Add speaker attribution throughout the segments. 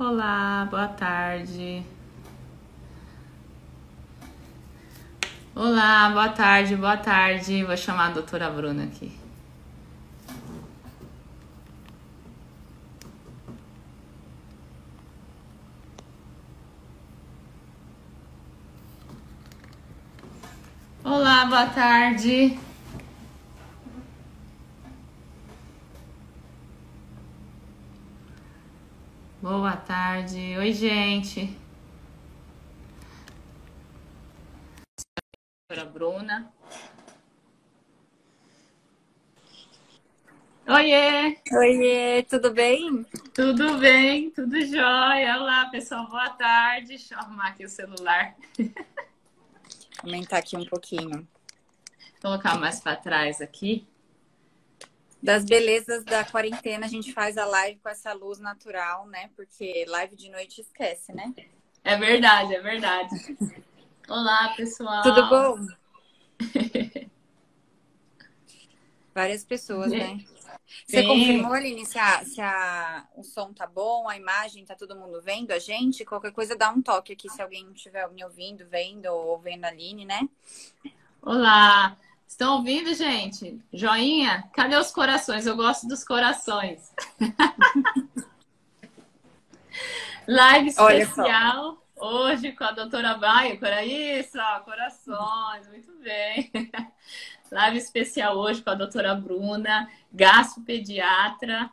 Speaker 1: Olá, boa tarde. Olá, boa tarde, boa tarde. Vou chamar a doutora Bruna aqui. Olá, boa tarde. Boa tarde. Oi, gente. Doutora Bruna. Oiê!
Speaker 2: Oiê, tudo bem?
Speaker 1: Tudo bem, tudo jóia. Olá, pessoal, boa tarde. Deixa eu arrumar aqui o celular.
Speaker 2: Aumentar aqui um pouquinho.
Speaker 1: Vou colocar mais para trás aqui.
Speaker 2: Das belezas da quarentena, a gente faz a live com essa luz natural, né? Porque live de noite esquece, né?
Speaker 1: É verdade, é verdade. Olá, pessoal.
Speaker 2: Tudo bom? Várias pessoas, né? Você
Speaker 1: Sim.
Speaker 2: confirmou, Aline, se, a, se a, o som tá bom, a imagem, tá todo mundo vendo a gente? Qualquer coisa dá um toque aqui se alguém estiver me ouvindo, vendo ou vendo a Aline, né?
Speaker 1: Olá. Estão ouvindo, gente? Joinha? Cadê os corações? Eu gosto dos corações. Live especial hoje com a doutora Baia. Por isso, ó, corações. Muito bem. Live especial hoje com a doutora Bruna, gastropediatra.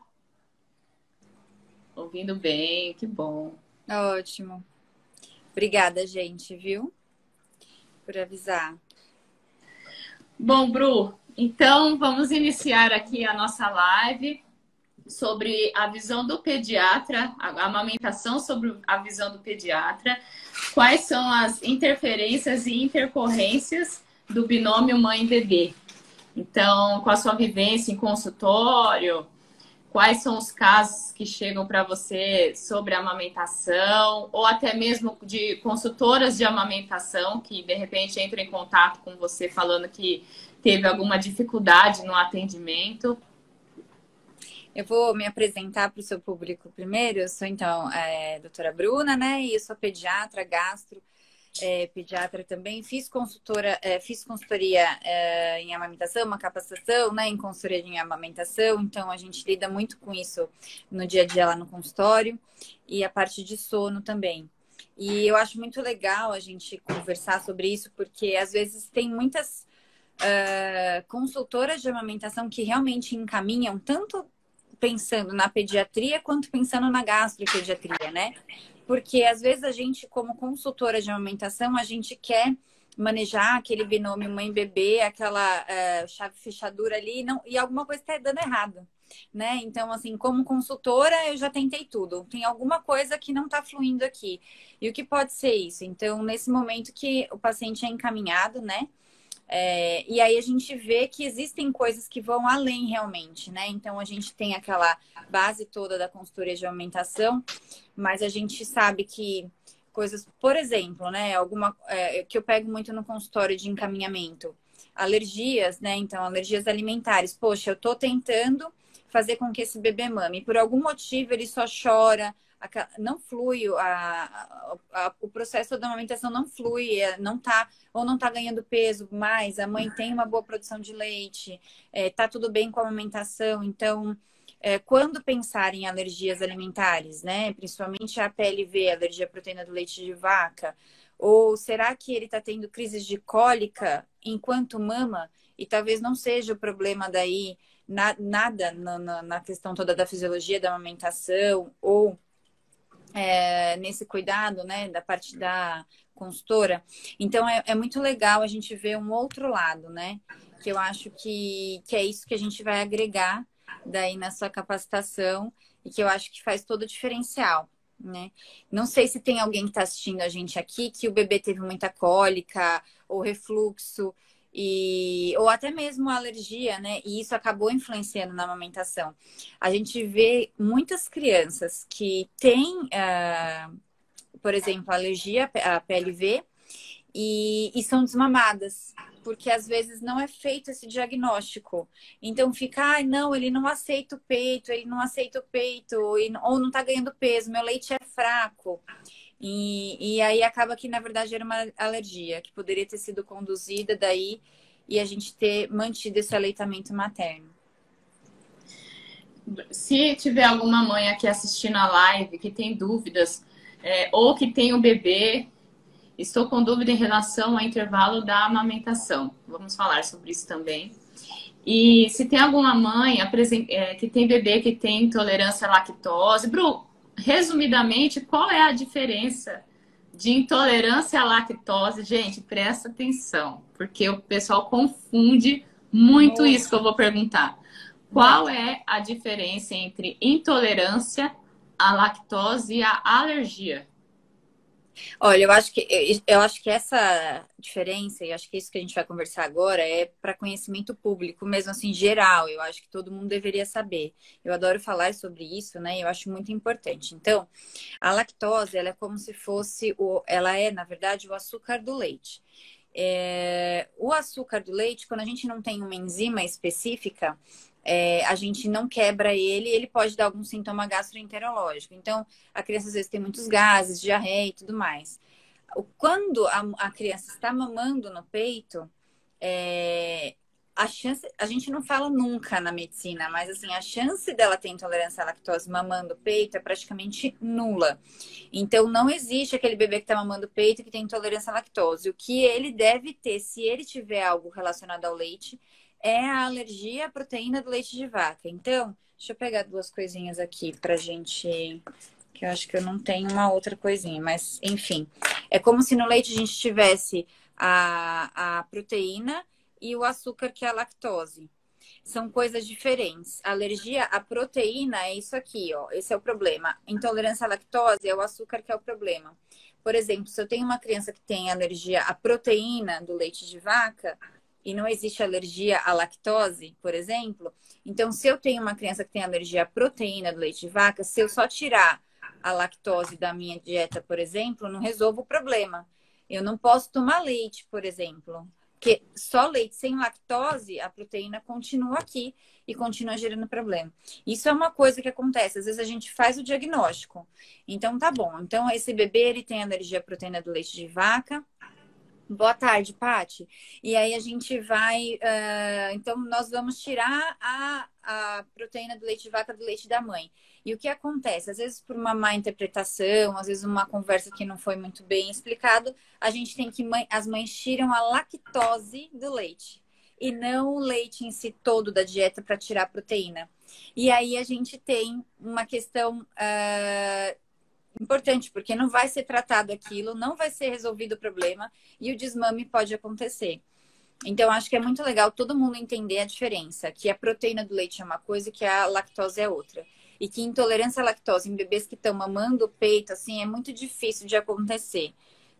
Speaker 1: Ouvindo bem, que bom.
Speaker 2: Ótimo. Obrigada, gente, viu? Por avisar.
Speaker 1: Bom, Bru, então vamos iniciar aqui a nossa live sobre a visão do pediatra, a amamentação sobre a visão do pediatra, quais são as interferências e intercorrências do binômio mãe-bebê. Então, com a sua vivência em consultório, quais são os casos que chegam para você sobre amamentação, ou até mesmo de consultoras de amamentação que de repente entram em contato com você falando que teve alguma dificuldade no atendimento.
Speaker 2: Eu vou me apresentar para o seu público primeiro. Eu sou, então, é, doutora Bruna, né? E eu sou pediatra, gastro, é, pediatra também. Fiz consultora, é, fiz consultoria é, em amamentação, uma capacitação, né? Em consultoria em amamentação. Então, a gente lida muito com isso no dia a dia lá no consultório. E a parte de sono também. E eu acho muito legal a gente conversar sobre isso, porque às vezes tem muitas uh, consultoras de amamentação que realmente encaminham tanto pensando na pediatria quanto pensando na gastropediatria, né? Porque às vezes a gente, como consultora de amamentação, a gente quer manejar aquele binômio mãe-bebê, aquela uh, chave fechadura ali, não, e alguma coisa está dando errado, né? Então, assim, como consultora, eu já tentei tudo. Tem alguma coisa que não está fluindo aqui. E o que pode ser isso? Então, nesse momento que o paciente é encaminhado, né? É, e aí a gente vê que existem coisas que vão além realmente, né? Então a gente tem aquela base toda da consultoria de aumentação, mas a gente sabe que coisas, por exemplo, né? Alguma é, que eu pego muito no consultório de encaminhamento, alergias, né? Então, alergias alimentares. Poxa, eu tô tentando fazer com que esse bebê mame. Por algum motivo ele só chora, não flui, a, a, o processo da amamentação não flui, é, não tá, ou não tá ganhando peso mais, a mãe tem uma boa produção de leite, é, tá tudo bem com a amamentação, então é, quando pensar em alergias alimentares, né, principalmente a PLV, alergia à proteína do leite de vaca, ou será que ele está tendo crises de cólica enquanto mama? E talvez não seja o problema daí na, nada na, na, questão toda da fisiologia da amamentação ou é, nesse cuidado, né, da parte da consultora. Então, é, é, muito legal a gente ver um outro lado, né, que eu acho que, que é isso que a gente vai agregar daí na sua capacitação e que eu acho que faz todo o diferencial. Né? Não sei se tem alguém que está assistindo a gente aqui que o bebê teve muita cólica ou refluxo e ou até mesmo alergia, né? E isso acabou influenciando na amamentação. A gente vê muitas crianças que têm, uh, por exemplo, alergia à PLV e, e são desmamadas porque às vezes não é feito esse diagnóstico. Então fica, ah, não, ele não aceita o peito, ele não aceita o peito, ou não tá ganhando peso, meu leite é fraco. E, e aí acaba que, na verdade, era uma alergia que poderia ter sido conduzida daí e a gente ter mantido esse aleitamento materno.
Speaker 1: Se tiver alguma mãe aqui assistindo a live que tem dúvidas, é, ou que tem o um bebê, estou com dúvida em relação ao intervalo da amamentação. Vamos falar sobre isso também. E se tem alguma mãe é, que tem bebê que tem intolerância à lactose, Bru, resumidamente, qual é a diferença de intolerância à lactose? Gente, presta atenção, porque o pessoal confunde muito Nossa. isso que eu vou perguntar. Qual é a diferença entre intolerância à lactose e à alergia?
Speaker 2: Olha, eu acho que eu acho que essa diferença, e acho que isso que a gente vai conversar agora é para conhecimento público, mesmo assim geral. Eu acho que todo mundo deveria saber. Eu adoro falar sobre isso, né? Eu acho muito importante. Então, a lactose, ela é como se fosse o, ela é na verdade o açúcar do leite. É, o açúcar do leite, quando a gente não tem uma enzima específica, é, a gente não quebra ele, ele pode dar algum sintoma gastroenterológico. Então, a criança às vezes tem muitos gases, diarreia e tudo mais. Quando a, a criança está mamando no peito, é, a chance, a gente não fala nunca na medicina, mas assim, a chance dela ter intolerância à lactose mamando peito é praticamente nula. Então, não existe aquele bebê que está mamando peito que tem intolerância à lactose. O que ele deve ter, se ele tiver algo relacionado ao leite, é a alergia à proteína do leite de vaca. Então, deixa eu pegar duas coisinhas aqui pra gente. Que eu acho que eu não tenho uma outra coisinha, mas enfim. É como se no leite a gente tivesse a, a proteína e o açúcar, que é a lactose. São coisas diferentes. A alergia à proteína é isso aqui, ó. Esse é o problema. Intolerância à lactose é o açúcar que é o problema. Por exemplo, se eu tenho uma criança que tem alergia à proteína do leite de vaca, e não existe alergia à lactose, por exemplo, então se eu tenho uma criança que tem alergia à proteína do leite de vaca, se eu só tirar a lactose da minha dieta, por exemplo, não resolvo o problema. Eu não posso tomar leite, por exemplo, porque só leite sem lactose, a proteína continua aqui e continua gerando problema. Isso é uma coisa que acontece. Às vezes a gente faz o diagnóstico. Então tá bom. Então esse bebê ele tem alergia à proteína do leite de vaca. Boa tarde, Pati. E aí a gente vai. Uh, então, nós vamos tirar a, a proteína do leite de vaca do leite da mãe. E o que acontece? Às vezes, por uma má interpretação, às vezes, uma conversa que não foi muito bem explicado, a gente tem que. As mães tiram a lactose do leite e não o leite em si todo da dieta para tirar a proteína. E aí a gente tem uma questão uh, importante, porque não vai ser tratado aquilo, não vai ser resolvido o problema e o desmame pode acontecer. Então, acho que é muito legal todo mundo entender a diferença, que a proteína do leite é uma coisa e que a lactose é outra. E que intolerância à lactose em bebês que estão mamando o peito, assim, é muito difícil de acontecer,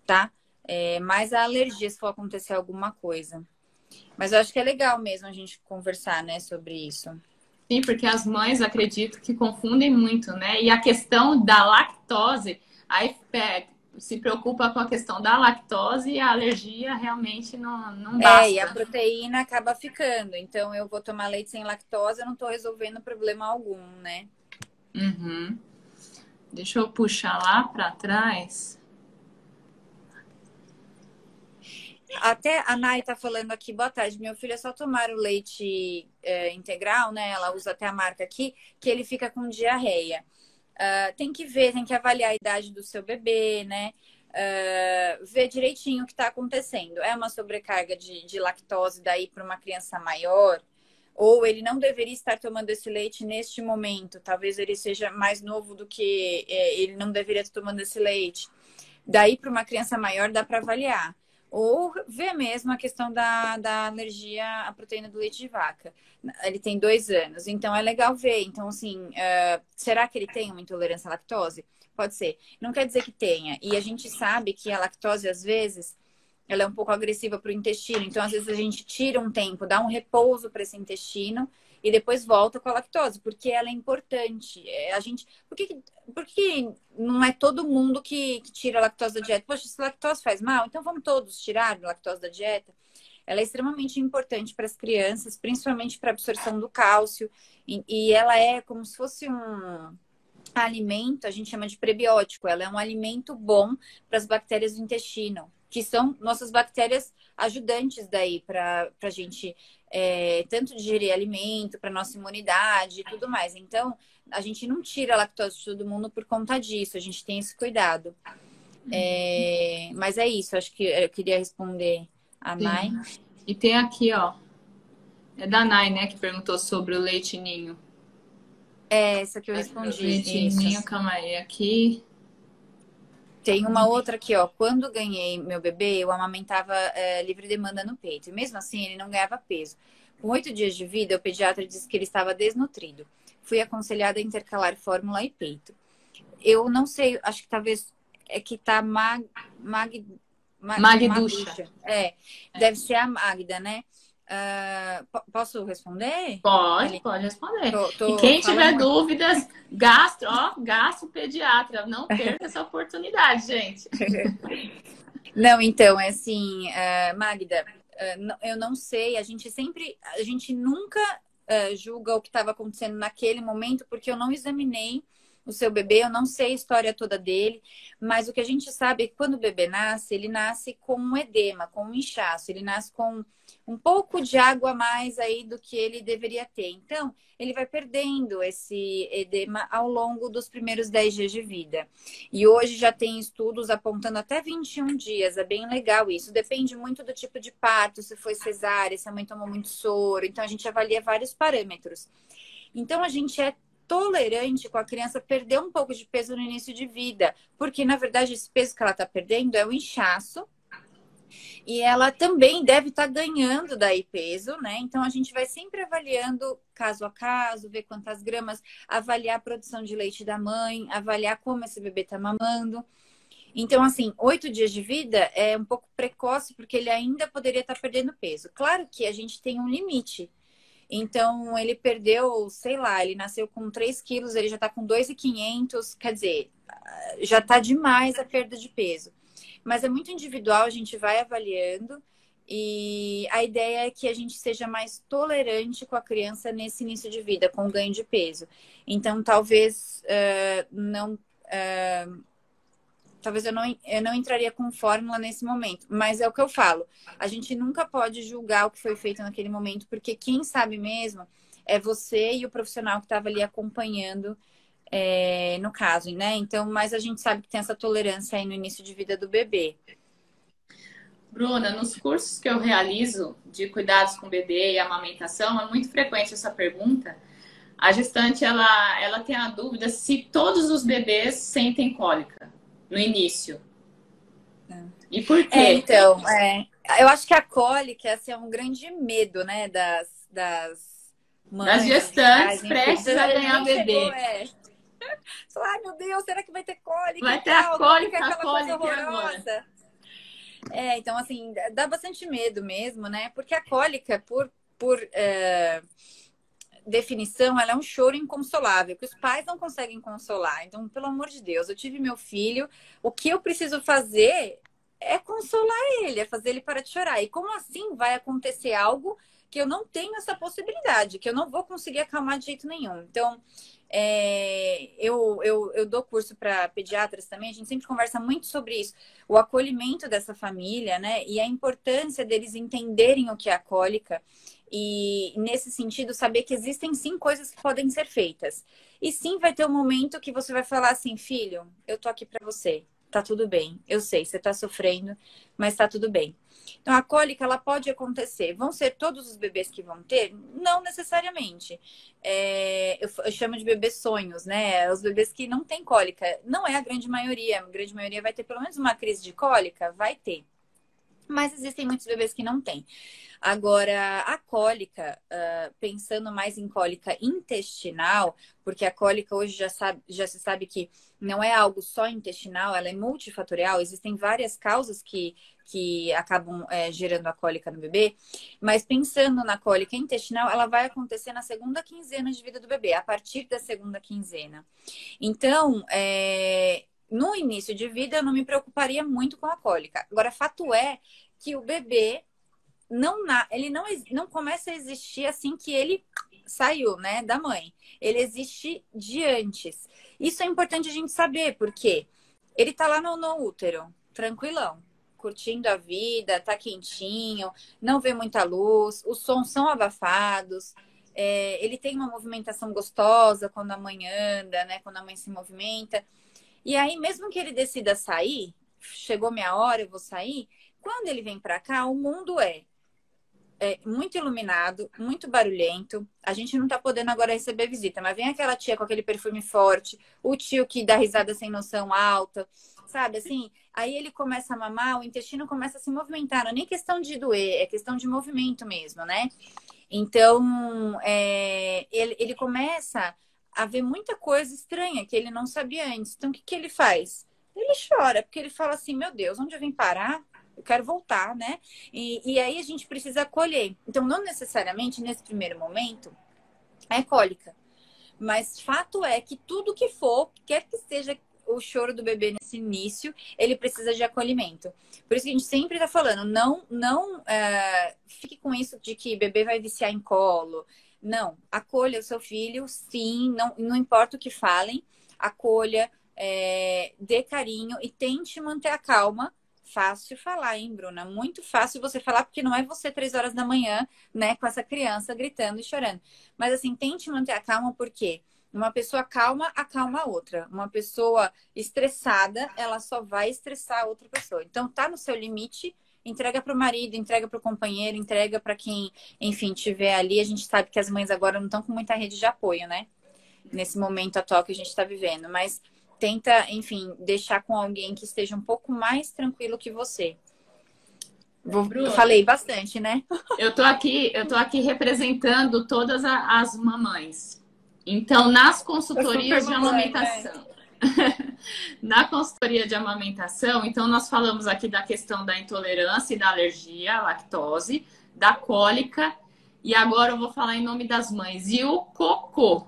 Speaker 2: tá? É, mas a alergia, se for acontecer alguma coisa. Mas eu acho que é legal mesmo a gente conversar, né, sobre isso.
Speaker 1: Sim, porque as mães acredito que confundem muito, né? E a questão da lactose, aí se preocupa com a questão da lactose e a alergia realmente não, não basta.
Speaker 2: É, e a proteína acaba ficando. Então, eu vou tomar leite sem lactose, eu não estou resolvendo problema algum, né?
Speaker 1: Uhum. Deixa eu puxar lá para trás.
Speaker 2: Até a Nai tá falando aqui, boa tarde. Meu filho é só tomar o leite é, integral, né? Ela usa até a marca aqui, que ele fica com diarreia. Uh, tem que ver, tem que avaliar a idade do seu bebê, né? Uh, ver direitinho o que está acontecendo. É uma sobrecarga de, de lactose daí para uma criança maior? Ou ele não deveria estar tomando esse leite neste momento? Talvez ele seja mais novo do que é, ele não deveria estar tomando esse leite. Daí para uma criança maior dá para avaliar ou ver mesmo a questão da, da alergia à proteína do leite de vaca. Ele tem dois anos, então é legal ver. Então, assim, uh, será que ele tem uma intolerância à lactose? Pode ser. Não quer dizer que tenha. E a gente sabe que a lactose, às vezes, ela é um pouco agressiva para o intestino. Então, às vezes, a gente tira um tempo, dá um repouso para esse intestino e depois volta com a lactose, porque ela é importante. É, a gente, por que, por que não é todo mundo que, que tira a lactose da dieta? Poxa, se lactose faz mal, então vamos todos tirar a lactose da dieta. ela é extremamente importante para as crianças, principalmente para a absorção do cálcio, e, e ela é como se fosse um alimento, a gente chama de prebiótico, ela é um alimento bom para as bactérias do intestino, que são nossas bactérias ajudantes daí para a gente é, tanto digerir alimento, para nossa imunidade e tudo mais. Então, a gente não tira a lactose de todo mundo por conta disso, a gente tem esse cuidado. É, mas é isso, acho que eu queria responder a Sim. Nai.
Speaker 1: E tem aqui, ó. É da Nai, né, que perguntou sobre o leite ninho.
Speaker 2: É, essa que eu respondi. Leite isso.
Speaker 1: ninho, calma aí. Aqui.
Speaker 2: Tem uma outra aqui, ó. Quando ganhei meu bebê, eu amamentava é, livre demanda no peito. E mesmo assim, ele não ganhava peso. Com oito dias de vida, o pediatra disse que ele estava desnutrido. Fui aconselhada a intercalar fórmula e peito. Eu não sei, acho que talvez é que tá mag, mag,
Speaker 1: mag Magducha.
Speaker 2: É, deve ser a Magda, né? Uh, posso responder?
Speaker 1: Pode, Ele... pode responder. Tô, tô e quem tiver muito. dúvidas, gastro, ó, gastro-pediatra. Não perca essa oportunidade, gente.
Speaker 2: Não, então, é assim, uh, Magda, uh, eu não sei, a gente sempre, a gente nunca julga o que estava acontecendo naquele momento, porque eu não examinei o seu bebê, eu não sei a história toda dele, mas o que a gente sabe é que quando o bebê nasce, ele nasce com um edema, com um inchaço, ele nasce com um pouco de água a mais aí do que ele deveria ter. Então, ele vai perdendo esse edema ao longo dos primeiros 10 dias de vida. E hoje já tem estudos apontando até 21 dias, é bem legal isso. Depende muito do tipo de parto, se foi cesárea, se a mãe tomou muito soro. Então, a gente avalia vários parâmetros. Então, a gente é tolerante com a criança perder um pouco de peso no início de vida, porque na verdade esse peso que ela está perdendo é o inchaço. E ela também deve estar tá ganhando daí peso, né? Então a gente vai sempre avaliando caso a caso, ver quantas gramas, avaliar a produção de leite da mãe, avaliar como esse bebê está mamando. Então, assim, oito dias de vida é um pouco precoce, porque ele ainda poderia estar tá perdendo peso. Claro que a gente tem um limite. Então, ele perdeu, sei lá, ele nasceu com 3 quilos, ele já está com 2,500, quer dizer, já está demais a perda de peso. Mas é muito individual, a gente vai avaliando e a ideia é que a gente seja mais tolerante com a criança nesse início de vida, com o ganho de peso. Então, talvez uh, não. Uh, talvez eu não, eu não entraria com fórmula nesse momento. Mas é o que eu falo. A gente nunca pode julgar o que foi feito naquele momento, porque quem sabe mesmo é você e o profissional que estava ali acompanhando é, no caso, né? Então, mas a gente sabe que tem essa tolerância aí no início de vida do bebê.
Speaker 1: Bruna, nos cursos que eu realizo de cuidados com o bebê e amamentação, é muito frequente essa pergunta. A gestante, ela, ela tem a dúvida se todos os bebês sentem cólica no início. É. E por quê?
Speaker 2: É, então, é, eu acho que a cólica assim, é um grande medo, né, das, das
Speaker 1: mães. Das gestantes prestes a ganhar bebê. Chegou, é.
Speaker 2: Ai, meu Deus, será que vai ter cólica?
Speaker 1: Vai ter a cólica, a cólica horrorosa.
Speaker 2: É, então, assim, dá bastante medo mesmo, né? Porque a cólica, por, por é, definição, ela é um choro inconsolável, que os pais não conseguem consolar. Então, pelo amor de Deus, eu tive meu filho, o que eu preciso fazer é consolar ele, é fazer ele parar de chorar. E como assim vai acontecer algo que eu não tenho essa possibilidade, que eu não vou conseguir acalmar de jeito nenhum? Então, é, eu, eu, eu dou curso para pediatras também, a gente sempre conversa muito sobre isso, o acolhimento dessa família, né? E a importância deles entenderem o que é a cólica e, nesse sentido, saber que existem sim coisas que podem ser feitas. E sim, vai ter um momento que você vai falar assim: filho, eu tô aqui para você, tá tudo bem. Eu sei, você tá sofrendo, mas tá tudo bem. Então, a cólica, ela pode acontecer. Vão ser todos os bebês que vão ter? Não necessariamente. É, eu, eu, chamo de bebês sonhos, né? Os bebês que não têm cólica. Não é a grande maioria. A grande maioria vai ter pelo menos uma crise de cólica? Vai ter. Mas existem muitos bebês que não têm. Agora, a cólica, uh, pensando mais em cólica intestinal, porque a cólica hoje já, sabe, já se sabe que não é algo só intestinal, ela é multifatorial, existem várias causas que, que acabam é, gerando a cólica no bebê, mas pensando na cólica intestinal, ela vai acontecer na segunda quinzena de vida do bebê, a partir da segunda quinzena. Então, é, no início de vida, eu não me preocuparia muito com a cólica. Agora, fato é que o bebê não, ele não, não começa a existir assim que ele saiu, né, da mãe. Ele existe de antes. Isso é importante a gente saber, porque ele tá lá no, no útero, tranquilão, curtindo a vida, tá quentinho, não vê muita luz, os sons são abafados, é, ele tem uma movimentação gostosa quando a mãe anda, né, quando a mãe se movimenta. E aí, mesmo que ele decida sair, chegou minha hora, eu vou sair, quando ele vem para cá, o mundo é é, muito iluminado, muito barulhento. A gente não tá podendo agora receber visita, mas vem aquela tia com aquele perfume forte, o tio que dá risada sem noção alta, sabe? Assim, aí ele começa a mamar, o intestino começa a se movimentar. Não é nem questão de doer, é questão de movimento mesmo, né? Então, é, ele, ele começa a ver muita coisa estranha que ele não sabia antes. Então, o que, que ele faz? Ele chora, porque ele fala assim: Meu Deus, onde eu vim parar? eu quero voltar, né? E, e aí a gente precisa acolher. Então, não necessariamente nesse primeiro momento é cólica. Mas fato é que tudo que for, quer que seja o choro do bebê nesse início, ele precisa de acolhimento. Por isso que a gente sempre está falando, não, não é, fique com isso de que bebê vai viciar em colo. Não, acolha o seu filho, sim, não, não importa o que falem, acolha, é, dê carinho e tente manter a calma Fácil falar, hein, Bruna? Muito fácil você falar, porque não é você três horas da manhã, né, com essa criança gritando e chorando. Mas assim, tente manter a calma, porque uma pessoa calma acalma a outra. Uma pessoa estressada, ela só vai estressar a outra pessoa. Então, tá no seu limite, entrega para o marido, entrega para o companheiro, entrega para quem, enfim, tiver ali. A gente sabe que as mães agora não estão com muita rede de apoio, né? Nesse momento atual que a gente está vivendo. Mas tenta, enfim, deixar com alguém que esteja um pouco mais tranquilo que você. Vou, Bruno, falei bastante, né?
Speaker 1: Eu tô aqui, eu tô aqui representando todas as mamães. Então, nas consultorias de amamentação, né? na consultoria de amamentação, então nós falamos aqui da questão da intolerância e da alergia à lactose, da cólica, e agora eu vou falar em nome das mães. E o cocô,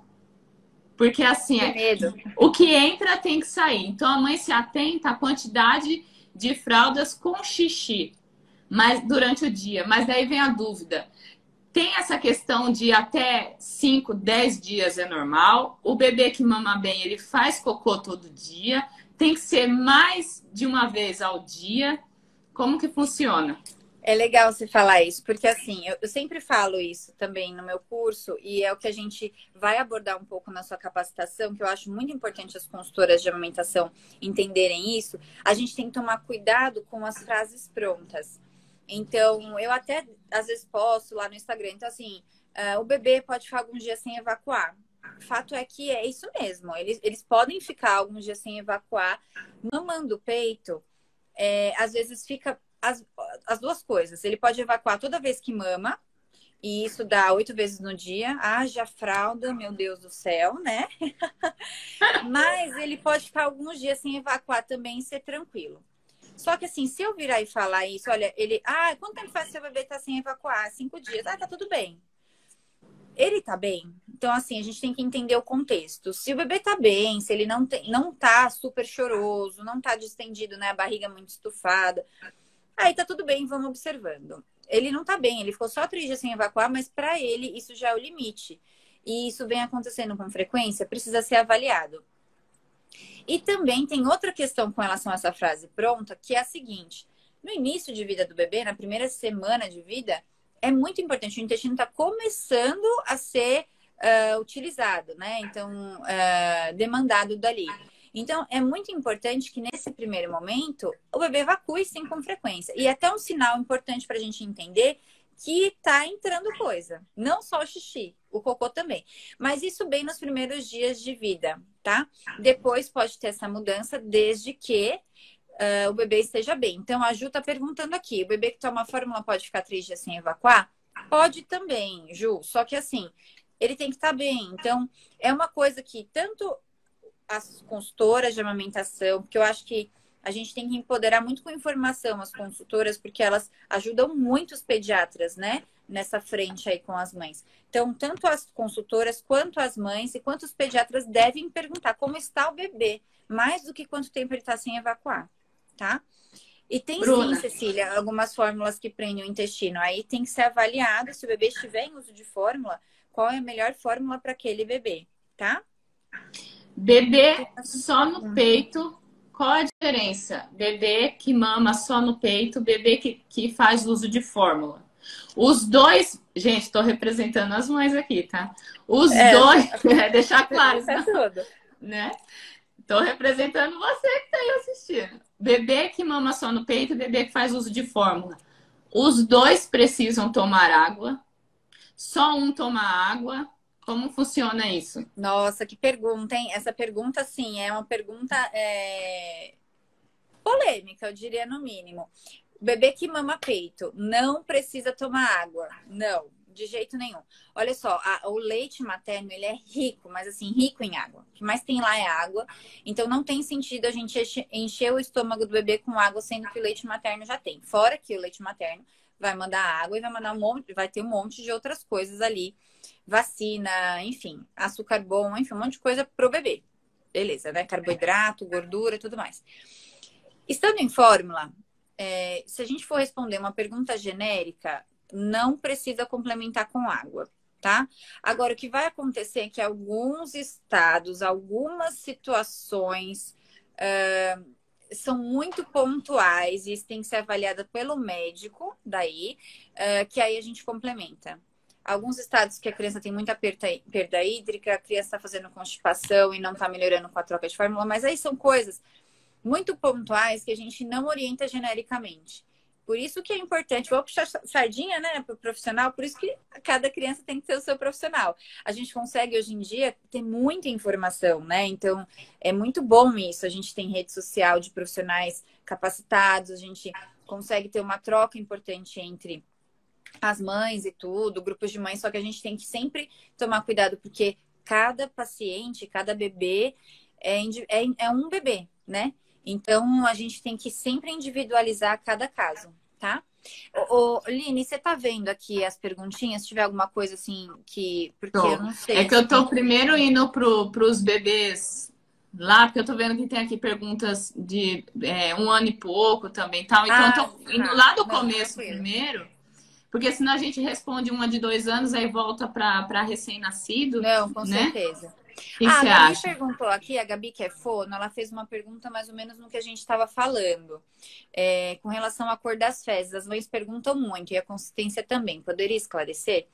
Speaker 1: porque assim, é, o que entra tem que sair. Então a mãe se atenta à quantidade de fraldas com xixi mas, durante o dia. Mas daí vem a dúvida. Tem essa questão de até 5, 10 dias é normal. O bebê que mama bem, ele faz cocô todo dia. Tem que ser mais de uma vez ao dia. Como que funciona?
Speaker 2: É legal você falar isso, porque assim, eu, sempre falo isso também no meu curso, e é o que a gente vai abordar um pouco na sua capacitação, que eu acho muito importante as consultoras de amamentação entenderem isso. A gente tem que tomar cuidado com as frases prontas. Então, eu até às vezes posto lá no Instagram, então assim, uh, o bebê pode ficar alguns dias sem evacuar. Fato é que é isso mesmo. Eles, eles podem ficar alguns dias sem evacuar. Mamando o peito, é, às vezes fica as, as duas coisas. Ele pode evacuar toda vez que mama, e isso dá oito vezes no dia. Haja fralda, meu Deus do céu, né? Mas ele pode ficar alguns dias sem evacuar também e ser tranquilo. Só que assim, se eu virar e falar isso, olha, ele. Ah, quanto tempo faz seu bebê tá sem evacuar? Cinco dias. Ah, tá tudo bem. Ele tá bem. Então, assim, a gente tem que entender o contexto. Se o bebê tá bem, se ele não, tem, não tá super choroso, não tá distendido, né? A barriga muito estufada, Aí tá tudo bem, vamos observando. Ele não tá bem, ele ficou só três dias sem evacuar, mas para ele isso já é o limite. E isso vem acontecendo com frequência, precisa ser avaliado. E também tem outra questão com relação a essa frase pronta, que é a seguinte: no início de vida do bebê, na primeira semana de vida, é muito importante. O intestino está começando a ser uh, utilizado, né? Então, uh, demandado dali. Então, é muito importante que nesse primeiro momento o bebê evacue sim com frequência. E é até um sinal importante para a gente entender que está entrando coisa. Não só o xixi, o cocô também. Mas isso bem nos primeiros dias de vida, tá? Depois pode ter essa mudança desde que uh, o bebê esteja bem. Então, a Ju está perguntando aqui: o bebê que toma fórmula pode ficar três dias sem evacuar? Pode também, Ju. Só que assim, ele tem que estar tá bem. Então, é uma coisa que tanto as consultoras de amamentação, porque eu acho que a gente tem que empoderar muito com informação as consultoras, porque elas ajudam muito os pediatras, né? Nessa frente aí com as mães. Então, tanto as consultoras quanto as mães e quanto os pediatras devem perguntar como está o bebê, mais do que quanto tempo ele está sem evacuar, tá? E tem Bruna. sim, Cecília, algumas fórmulas que prendem o intestino. Aí tem que ser avaliado se o bebê estiver em uso de fórmula, qual é a melhor fórmula para aquele bebê, tá?
Speaker 1: Bebê só no peito, qual a diferença? Bebê que mama só no peito, bebê que, que faz uso de fórmula. Os dois, gente, estou representando as mães aqui, tá? Os é, dois, é, deixar claro, é tudo. né? Estou representando você que está aí assistindo. Bebê que mama só no peito, bebê que faz uso de fórmula. Os dois precisam tomar água. Só um toma água. Como funciona isso?
Speaker 2: Nossa, que pergunta, hein? Essa pergunta, sim, é uma pergunta é... polêmica, eu diria no mínimo. Bebê que mama peito não precisa tomar água. Não de jeito nenhum. Olha só, a, o leite materno, ele é rico, mas assim, rico em água. O que mais tem lá é água. Então, não tem sentido a gente encher o estômago do bebê com água, sendo que o leite materno já tem. Fora que o leite materno vai mandar água e vai mandar um monte, vai ter um monte de outras coisas ali. Vacina, enfim, açúcar bom, enfim, um monte de coisa pro bebê. Beleza, né? Carboidrato, gordura e tudo mais. Estando em fórmula, é, se a gente for responder uma pergunta genérica, não precisa complementar com água, tá? Agora, o que vai acontecer é que alguns estados, algumas situações uh, são muito pontuais e isso tem que ser avaliada pelo médico, daí, uh, que aí a gente complementa. Alguns estados que a criança tem muita perda, perda hídrica, a criança está fazendo constipação e não está melhorando com a troca de fórmula, mas aí são coisas muito pontuais que a gente não orienta genericamente. Por isso que é importante, vou puxar sardinha, né, para o profissional, por isso que cada criança tem que ter o seu profissional. A gente consegue hoje em dia ter muita informação, né? Então é muito bom isso. A gente tem rede social de profissionais capacitados, a gente consegue ter uma troca importante entre as mães e tudo, grupos de mães, só que a gente tem que sempre tomar cuidado, porque cada paciente, cada bebê é, é, é um bebê, né? Então, a gente tem que sempre individualizar cada caso, tá? Ô, ô Line, você tá vendo aqui as perguntinhas? Se tiver alguma coisa assim que. Porque tô. eu não sei.
Speaker 1: É que eu tô primeiro indo pro, pros bebês lá, porque eu tô vendo que tem aqui perguntas de é, um ano e pouco também tal. Então, ah, eu tô indo tá. lá do não, começo primeiro. Porque senão a gente responde uma de dois anos, aí volta para recém-nascido.
Speaker 2: Não, com né? certeza. Que ah, a Gabi acha? perguntou aqui, a Gabi que é fono, ela fez uma pergunta mais ou menos no que a gente estava falando. É, com relação à cor das fezes, as mães perguntam muito, e a consistência também. Poderia esclarecer?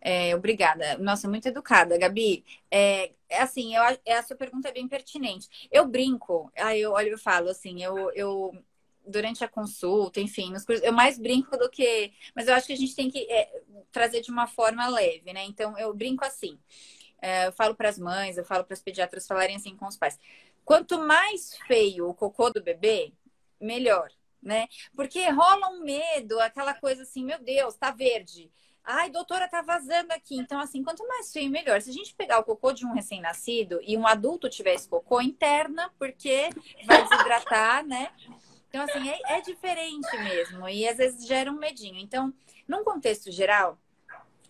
Speaker 2: É, obrigada. Nossa, muito educada, Gabi. É, é assim, eu, a sua pergunta é bem pertinente. Eu brinco, aí eu olho e falo assim, eu, eu durante a consulta, enfim, nos cursos, eu mais brinco do que. Mas eu acho que a gente tem que é, trazer de uma forma leve, né? Então eu brinco assim. É, eu falo para as mães, eu falo para os pediatras falarem assim com os pais. Quanto mais feio o cocô do bebê, melhor, né? Porque rola um medo, aquela coisa assim, meu Deus, tá verde. Ai, doutora, tá vazando aqui. Então, assim, quanto mais feio, melhor. Se a gente pegar o cocô de um recém-nascido e um adulto tiver esse cocô, interna, porque vai desidratar, né? Então, assim, é, é diferente mesmo. E às vezes gera um medinho. Então, num contexto geral,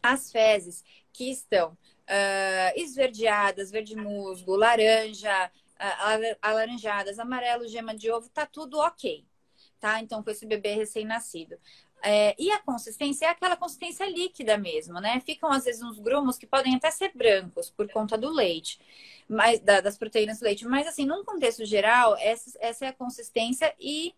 Speaker 2: as fezes que estão uh, esverdeadas, verde musgo, laranja, uh, alaranjadas, amarelo, gema de ovo, tá tudo ok, tá? Então, com esse bebê recém-nascido. É, e a consistência é aquela consistência líquida mesmo, né? Ficam às vezes uns grumos que podem até ser brancos por conta do leite, mas, da, das proteínas do leite. Mas assim, num contexto geral, essa, essa é a consistência e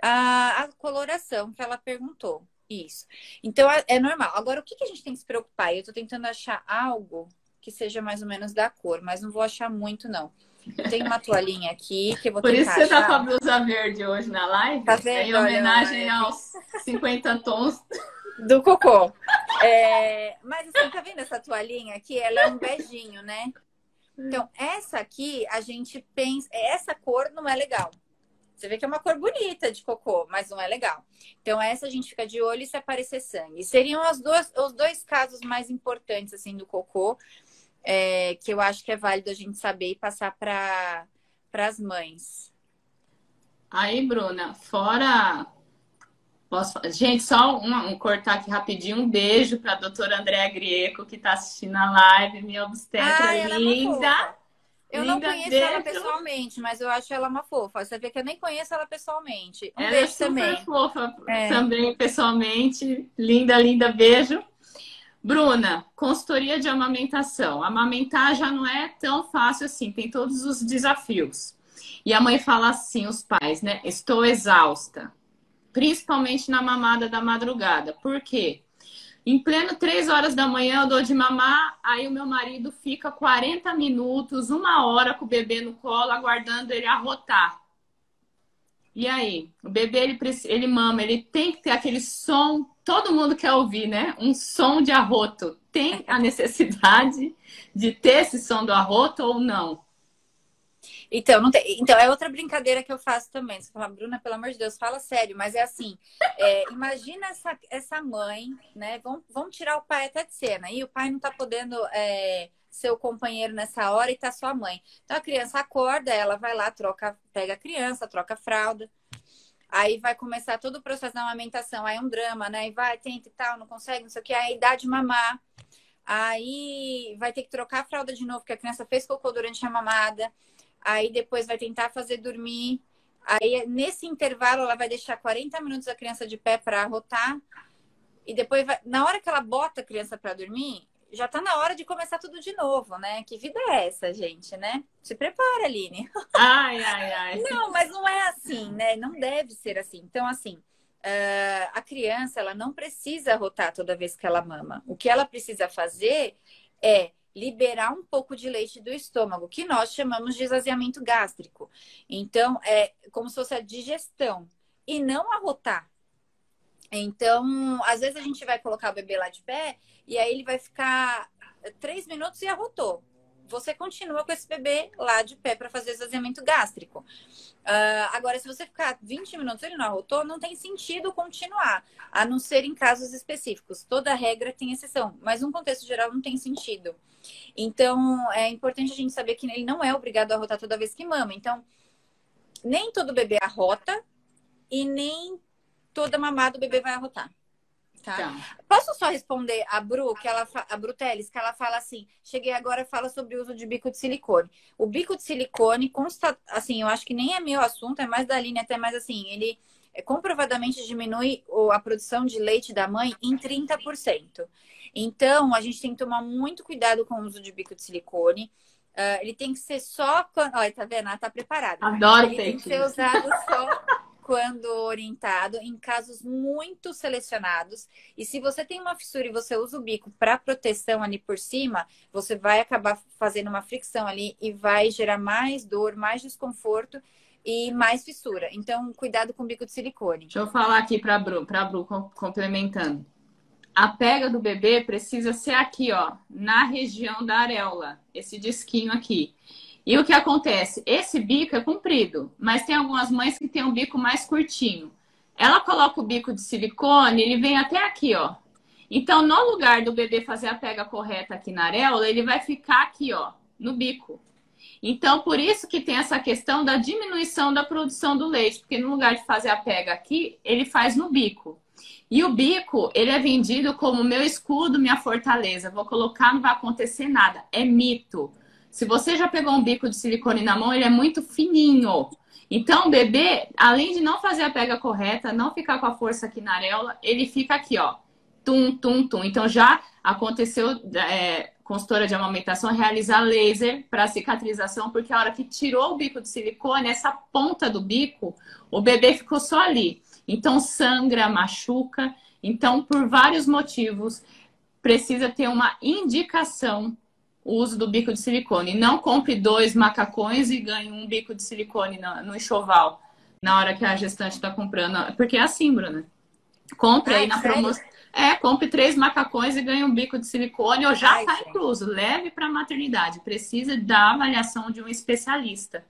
Speaker 2: a, a coloração que ela perguntou. Isso. Então é, é normal. Agora, o que, que a gente tem que se preocupar? Eu estou tentando achar algo que seja mais ou menos da cor, mas não vou achar muito, não. Tem uma toalhinha aqui que eu vou
Speaker 1: Por
Speaker 2: isso
Speaker 1: você tá com a blusa verde hoje na live?
Speaker 2: Tá vendo?
Speaker 1: Em homenagem Olha, aos 50 tons
Speaker 2: do cocô. É, mas assim, tá vendo essa toalhinha aqui? Ela é um beijinho, né? Então, essa aqui, a gente pensa. Essa cor não é legal. Você vê que é uma cor bonita de cocô, mas não é legal. Então, essa a gente fica de olho se aparecer sangue. Seriam as duas, os dois casos mais importantes, assim, do cocô, é, que eu acho que é válido a gente saber e passar para as mães.
Speaker 1: Aí, Bruna, fora. Posso... Gente, só um, um, cortar aqui rapidinho. Um beijo para a doutora Andréa Grieco, que está assistindo a live, minha obstetra Ai, linda.
Speaker 2: Eu
Speaker 1: Linda
Speaker 2: não conheço
Speaker 1: beijo.
Speaker 2: ela pessoalmente, mas eu acho ela uma fofa. Você vê que eu nem conheço ela pessoalmente. Um
Speaker 1: ela
Speaker 2: beijo
Speaker 1: é super
Speaker 2: também.
Speaker 1: fofa
Speaker 2: É.
Speaker 1: também, pessoalmente. Linda, linda, beijo. Bruna, consultoria de amamentação. Amamentar já não é tão fácil assim, tem todos os desafios. E a mãe fala assim, os pais, né? Estou exausta. Principalmente na mamada da madrugada. Por quê? Em pleno três horas da manhã eu dou de mamar, aí o meu marido fica 40 minutos, uma hora com o bebê no colo, aguardando ele arrotar. E aí, o bebê ele, ele mama, ele tem que ter aquele som, todo mundo quer ouvir, né? Um som de arroto. Tem a necessidade de ter esse som do arroto ou não?
Speaker 2: Então, não tem... então, é outra brincadeira que eu faço também. Você fala, Bruna, pelo amor de Deus, fala sério, mas é assim: é, imagina essa, essa mãe, né? Vamos, vamos tirar o pai até de cena. E o pai não tá podendo é, ser o companheiro nessa hora e tá só a mãe. Então a criança acorda, ela vai lá, troca, pega a criança, troca a fralda. Aí vai começar todo o processo da amamentação. Aí é um drama, né? E vai, tenta e tal, não consegue, não sei o que. Aí dá de mamar. Aí vai ter que trocar a fralda de novo, porque a criança fez cocô durante a mamada. Aí depois vai tentar fazer dormir. Aí nesse intervalo ela vai deixar 40 minutos a criança de pé para arrotar. E depois, vai... na hora que ela bota a criança para dormir, já tá na hora de começar tudo de novo, né? Que vida é essa, gente, né? Se prepara, Aline.
Speaker 1: Ai, ai, ai.
Speaker 2: Não, mas não é assim, né? Não deve ser assim. Então, assim, uh, a criança, ela não precisa rotar toda vez que ela mama. O que ela precisa fazer é liberar um pouco de leite do estômago, que nós chamamos de esvaziamento gástrico. Então, é como se fosse a digestão e não arrotar. Então, às vezes a gente vai colocar o bebê lá de pé e aí ele vai ficar três minutos e arrotou. Você continua com esse bebê lá de pé para fazer esvaziamento gástrico. Uh, agora, se você ficar 20 minutos e ele não arrotou, não tem sentido continuar, a não ser em casos específicos. Toda regra tem exceção, mas num contexto geral não tem sentido. Então, é importante a gente saber que ele não é obrigado a arrotar toda vez que mama. Então, nem todo bebê arrota e nem toda mamada o bebê vai arrotar. Tá?
Speaker 1: Tá.
Speaker 2: Posso só responder a Bru, que ela a Bru Teles, que ela fala assim: cheguei agora fala sobre o uso de bico de silicone. O bico de silicone, consta, assim, eu acho que nem é meu assunto, é mais da linha, até mais assim, ele é, comprovadamente diminui a produção de leite da mãe em 30%. Então, a gente tem que tomar muito cuidado com o uso de bico de silicone. Ah, ele tem que ser só. Olha, tá vendo? Ela tá preparada.
Speaker 1: Adoro
Speaker 2: Ele tem que ser usado só quando orientado, em casos muito selecionados. E se você tem uma fissura e você usa o bico para proteção ali por cima, você vai acabar fazendo uma fricção ali e vai gerar mais dor, mais desconforto e mais fissura. Então, cuidado com o bico de silicone.
Speaker 1: Deixa eu falar aqui para Bru, para Bru com- complementando. A pega do bebê precisa ser aqui, ó, na região da areola, esse disquinho aqui. E o que acontece? Esse bico é comprido, mas tem algumas mães que têm um bico mais curtinho. Ela coloca o bico de silicone, ele vem até aqui, ó. Então, no lugar do bebê fazer a pega correta aqui na areola, ele vai ficar aqui, ó, no bico. Então, por isso que tem essa questão da diminuição da produção do leite, porque no lugar de fazer a pega aqui, ele faz no bico. E o bico, ele é vendido como meu escudo, minha fortaleza. Vou colocar, não vai acontecer nada. É mito. Se você já pegou um bico de silicone na mão, ele é muito fininho. Então, o bebê, além de não fazer a pega correta, não ficar com a força aqui na areola, ele fica aqui, ó. Tum, tum, tum. Então, já aconteceu, é, consultora de amamentação, realizar laser para cicatrização, porque a hora que tirou o bico de silicone, essa ponta do bico, o bebê ficou só ali. Então, sangra, machuca. Então, por vários motivos, precisa ter uma indicação o uso do bico de silicone. Não compre dois macacões e ganhe um bico de silicone no, enxoval na hora que a gestante está comprando. Porque é assim, Bruna. Compre aí
Speaker 2: Ai,
Speaker 1: na promoção. É, compre três macacões e ganhe um bico de silicone ou já
Speaker 2: Ai,
Speaker 1: está incluso. Leve para a maternidade. Precisa da avaliação de um especialista,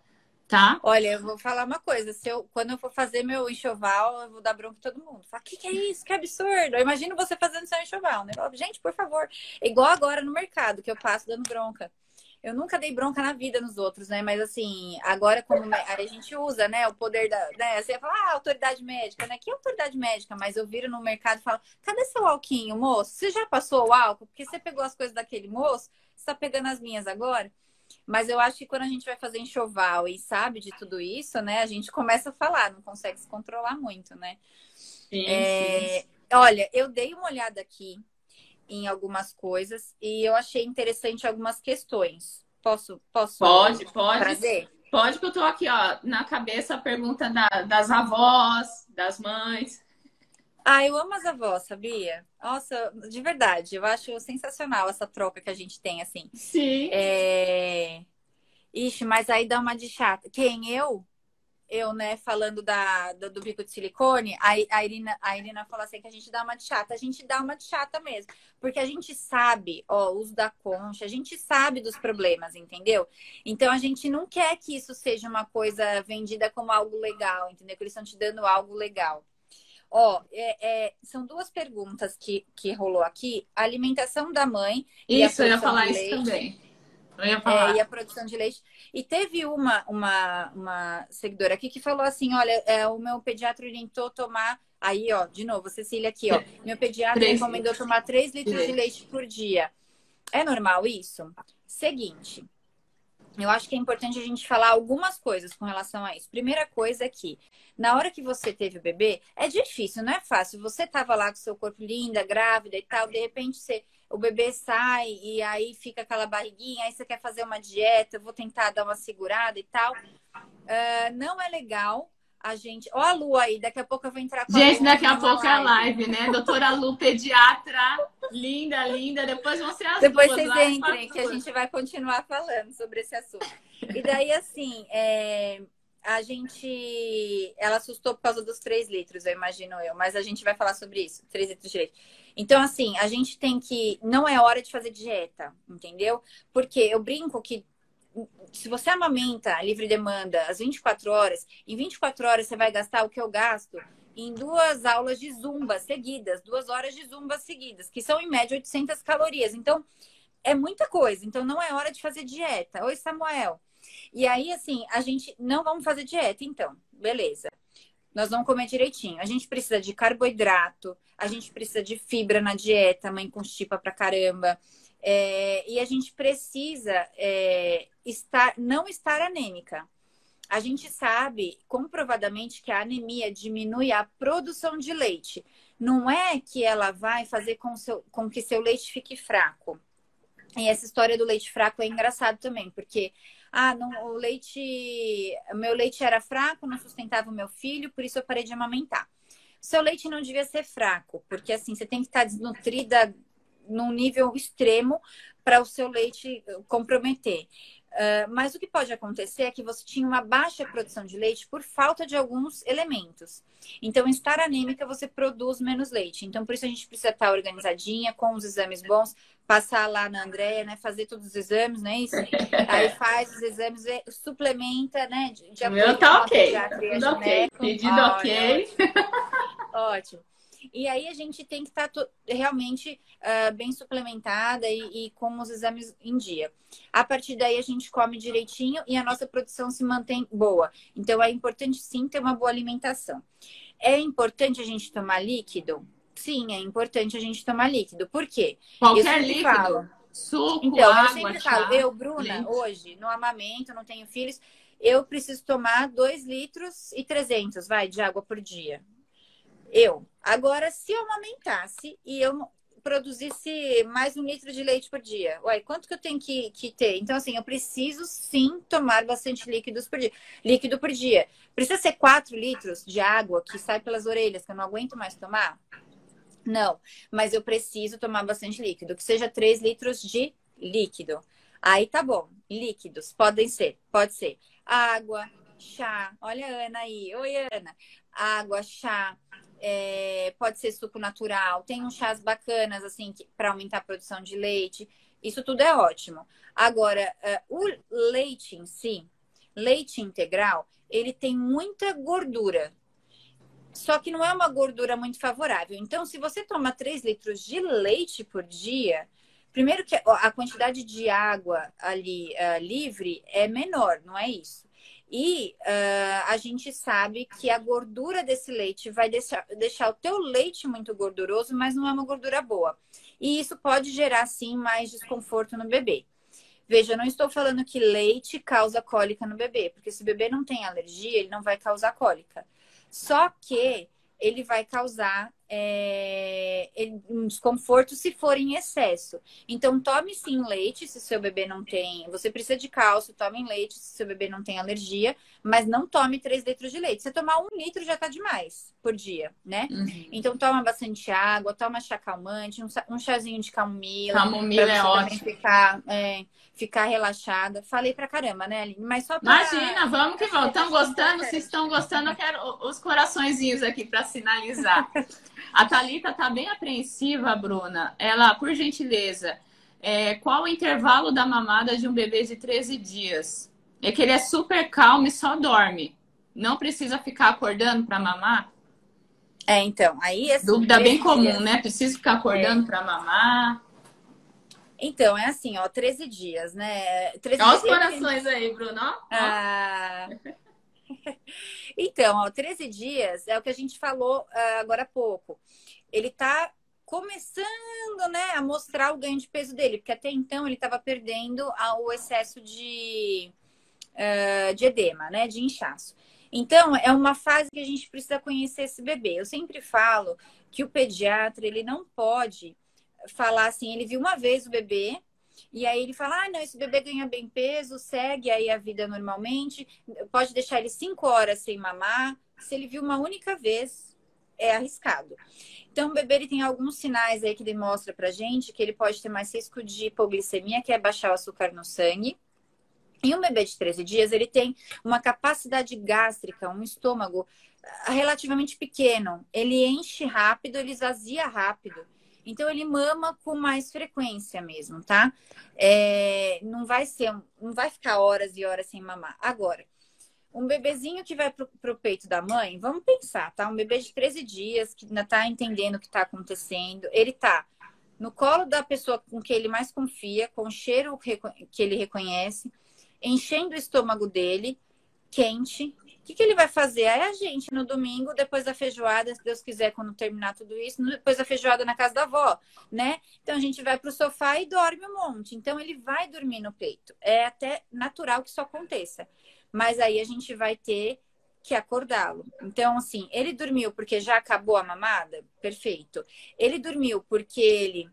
Speaker 1: tá?
Speaker 2: Olha, eu vou falar uma coisa. Se eu, quando eu for fazer meu enxoval, eu vou dar bronca em todo mundo. Falar, o que, que é isso? Que absurdo. Eu imagino você fazendo seu enxoval, né? Fala, Gente, por favor. Igual agora no mercado, que eu passo dando bronca. Eu nunca dei bronca na vida nos outros, né? Mas assim, agora como a gente usa, né, o poder da, né? Você fala, ah, autoridade médica, né? Que autoridade médica? Mas eu viro no mercado e falo, cadê seu alquinho, moço? Você já passou o álcool? Porque você pegou as coisas daquele moço, você tá pegando as minhas agora? Mas eu acho que quando a gente vai fazer enxoval e sabe de tudo isso, né, a gente começa a falar, não consegue se controlar muito, né? Sim, é... sim. Olha, eu dei uma olhada aqui em algumas coisas e eu achei interessante algumas questões. Posso, posso
Speaker 1: pode, pode trazer? Pode, que eu tô aqui, ó, na cabeça a pergunta da, das avós, das mães.
Speaker 2: Ah, eu amo as avós, sabia? Nossa, de verdade, eu acho sensacional essa troca que a gente tem, assim.
Speaker 1: Sim.
Speaker 2: É... Ixi, mas aí dá uma de chata. Quem? Eu? Eu, né, falando da, do, do bico de silicone, a, a, Irina, a Irina falou assim que a gente dá uma de chata. A gente dá uma de chata mesmo. Porque a gente sabe, ó, o uso da concha, a gente sabe dos problemas, entendeu? Então a gente não quer que isso seja uma coisa vendida como algo legal, entendeu? Que eles estão te dando algo legal. Ó, é, é, são duas perguntas que, que rolou aqui. A alimentação da mãe.
Speaker 1: Isso, eu ia falar isso também. Eu ia falar.
Speaker 2: É, e a produção de leite. E teve uma, uma, uma seguidora aqui que falou assim: olha, é, o meu pediatra orientou tomar. Aí, ó, de novo, Cecília aqui, ó. Meu pediatra três recomendou litros. tomar 3 litros de leite por dia. É normal isso? Seguinte, eu acho que é importante a gente falar algumas coisas com relação a isso. Primeira coisa é que, na hora que você teve o bebê, é difícil, não é fácil. Você tava lá com seu corpo linda, grávida e tal, de repente você, o bebê sai e aí fica aquela barriguinha, aí você quer fazer uma dieta, eu vou tentar dar uma segurada e tal. Uh, não é legal a gente. Ó, a Lu aí, daqui a pouco eu vou entrar com
Speaker 1: Gente, daqui a pouco é a live, né? Doutora Lu, pediatra, linda, linda. Depois vão ser as
Speaker 2: Depois duas, vocês entrem, que a gente vai continuar falando sobre esse assunto. E daí, assim, é... a gente. Ela assustou por causa dos 3 litros, eu imagino eu, mas a gente vai falar sobre isso 3 litros de leite. Então, assim, a gente tem que. Não é hora de fazer dieta, entendeu? Porque eu brinco que se você amamenta livre demanda às 24 horas, em 24 horas você vai gastar o que eu gasto em duas aulas de zumba seguidas, duas horas de zumba seguidas, que são em média 800 calorias. Então, é muita coisa. Então, não é hora de fazer dieta. Oi, Samuel. E aí, assim, a gente não vamos fazer dieta, então. Beleza. Nós vamos comer direitinho. A gente precisa de carboidrato, a gente precisa de fibra na dieta, mãe constipa pra caramba. É, e a gente precisa é, estar, não estar anêmica. A gente sabe comprovadamente que a anemia diminui a produção de leite. Não é que ela vai fazer com, seu, com que seu leite fique fraco. E essa história do leite fraco é engraçado também, porque ah, não, o leite, meu leite era fraco, não sustentava o meu filho, por isso eu parei de amamentar. Seu leite não devia ser fraco, porque assim, você tem que estar desnutrida num nível extremo para o seu leite comprometer. Uh, mas o que pode acontecer é que você tinha uma baixa produção de leite por falta de alguns elementos. Então, estar anêmica, você produz menos leite. Então, por isso a gente precisa estar organizadinha, com os exames bons, passar lá na Andréia, né? Fazer todos os exames, né? Isso. Aí faz os exames, suplementa, né?
Speaker 1: De, de Meu tá ok. Tudo ok. Pedido ok.
Speaker 2: Ótimo. E aí a gente tem que estar tá realmente uh, bem suplementada e, e, com os exames em dia. A partir daí a gente come direitinho e a nossa produção se mantém boa. Então é importante sim ter uma boa alimentação. É importante a gente tomar líquido? Sim, é importante a gente tomar líquido. Por quê?
Speaker 1: Qualquer líquido. Falo,
Speaker 2: Suco, então, água, eu sempre falo, eu, Bruna, leite. hoje, no amamento, não tenho filhos, eu preciso tomar 2 litros e 300, vai, de água por dia. Eu. Agora, se eu amamentasse e eu produzisse mais um litro de leite por dia, uai, quanto que eu tenho que, que ter? Então, assim, eu preciso sim tomar bastante líquidos por dia. Líquido por dia. Precisa ser 4 litros de água que sai pelas orelhas, que eu não aguento mais tomar? Não, mas eu preciso tomar bastante líquido, que seja 3 litros de líquido. Aí tá bom. Líquidos podem ser, pode ser água, chá. Olha a Ana aí. Oi, Ana. Água, chá, é, pode ser suco natural, tem uns chás bacanas, assim, para aumentar a produção de leite. Isso tudo é ótimo. Agora, uh, o leite em si, leite integral, ele tem muita gordura. Só que não é uma gordura muito favorável. Então, se você toma 3 litros de leite por dia, primeiro que a quantidade de água ali uh, livre é menor, não é isso? E uh, a gente sabe que a gordura desse leite vai deixar, deixar o teu leite muito gorduroso, mas não é uma gordura boa. E isso pode gerar, sim, mais desconforto no bebê. Veja, eu não estou falando que leite causa cólica no bebê, porque se o bebê não tem alergia, ele não vai causar cólica. Só que ele vai causar é, um desconforto se for em excesso. Então, tome sim leite se seu bebê não tem. Você precisa de cálcio, tome leite se seu bebê não tem alergia, mas não tome 3 litros de leite. Se tomar um litro já tá demais por dia, né? Uhum. Então, toma bastante água, toma chá calmante, um, um chazinho de camomila.
Speaker 1: Camomila é ótimo.
Speaker 2: Ficar, é, ficar relaxada. Falei pra caramba, né, Aline? Mas só pra...
Speaker 1: Imagina, vamos que vamos. Estão gostando? Se estão gostando, eu quero os coraçõezinhos aqui para sinalizar. A Thalita tá bem apreensiva, Bruna. Ela, por gentileza, é, qual o intervalo da mamada de um bebê de 13 dias? É que ele é super calmo e só dorme. Não precisa ficar acordando para mamar?
Speaker 2: É, então, aí...
Speaker 1: Dúvida bem comum, dias. né? Preciso ficar acordando é. para mamar?
Speaker 2: Então, é assim, ó, 13 dias, né? 13
Speaker 1: Olha os corações aí, Bruno.
Speaker 2: Ah... então, ó, 13 dias é o que a gente falou uh, agora há pouco. Ele tá começando, né, a mostrar o ganho de peso dele, porque até então ele estava perdendo o excesso de, uh, de edema, né, de inchaço. Então, é uma fase que a gente precisa conhecer esse bebê. Eu sempre falo que o pediatra, ele não pode falar assim, ele viu uma vez o bebê, e aí ele fala: ah, não, esse bebê ganha bem peso, segue aí a vida normalmente, pode deixar ele cinco horas sem mamar. Se ele viu uma única vez, é arriscado. Então, o bebê ele tem alguns sinais aí que demonstra pra gente que ele pode ter mais risco de hipoglicemia, que é baixar o açúcar no sangue. E um bebê de 13 dias, ele tem uma capacidade gástrica, um estômago ah, relativamente pequeno. Ele enche rápido, ele esvazia rápido. Então ele mama com mais frequência mesmo, tá? É, não vai ser, não vai ficar horas e horas sem mamar. Agora, um bebezinho que vai pro, pro peito da mãe, vamos pensar, tá? Um bebê de 13 dias que ainda tá entendendo o que tá acontecendo, ele tá no colo da pessoa com que ele mais confia, com o cheiro que ele reconhece, enchendo o estômago dele, quente, o que, que ele vai fazer? Aí a gente, no domingo, depois da feijoada, se Deus quiser, quando terminar tudo isso, depois da feijoada na casa da avó, né? Então a gente vai pro sofá e dorme um monte. Então ele vai dormir no peito. É até natural que isso aconteça. Mas aí a gente vai ter que acordá-lo. Então, assim, ele dormiu porque já acabou a mamada? Perfeito. Ele dormiu porque ele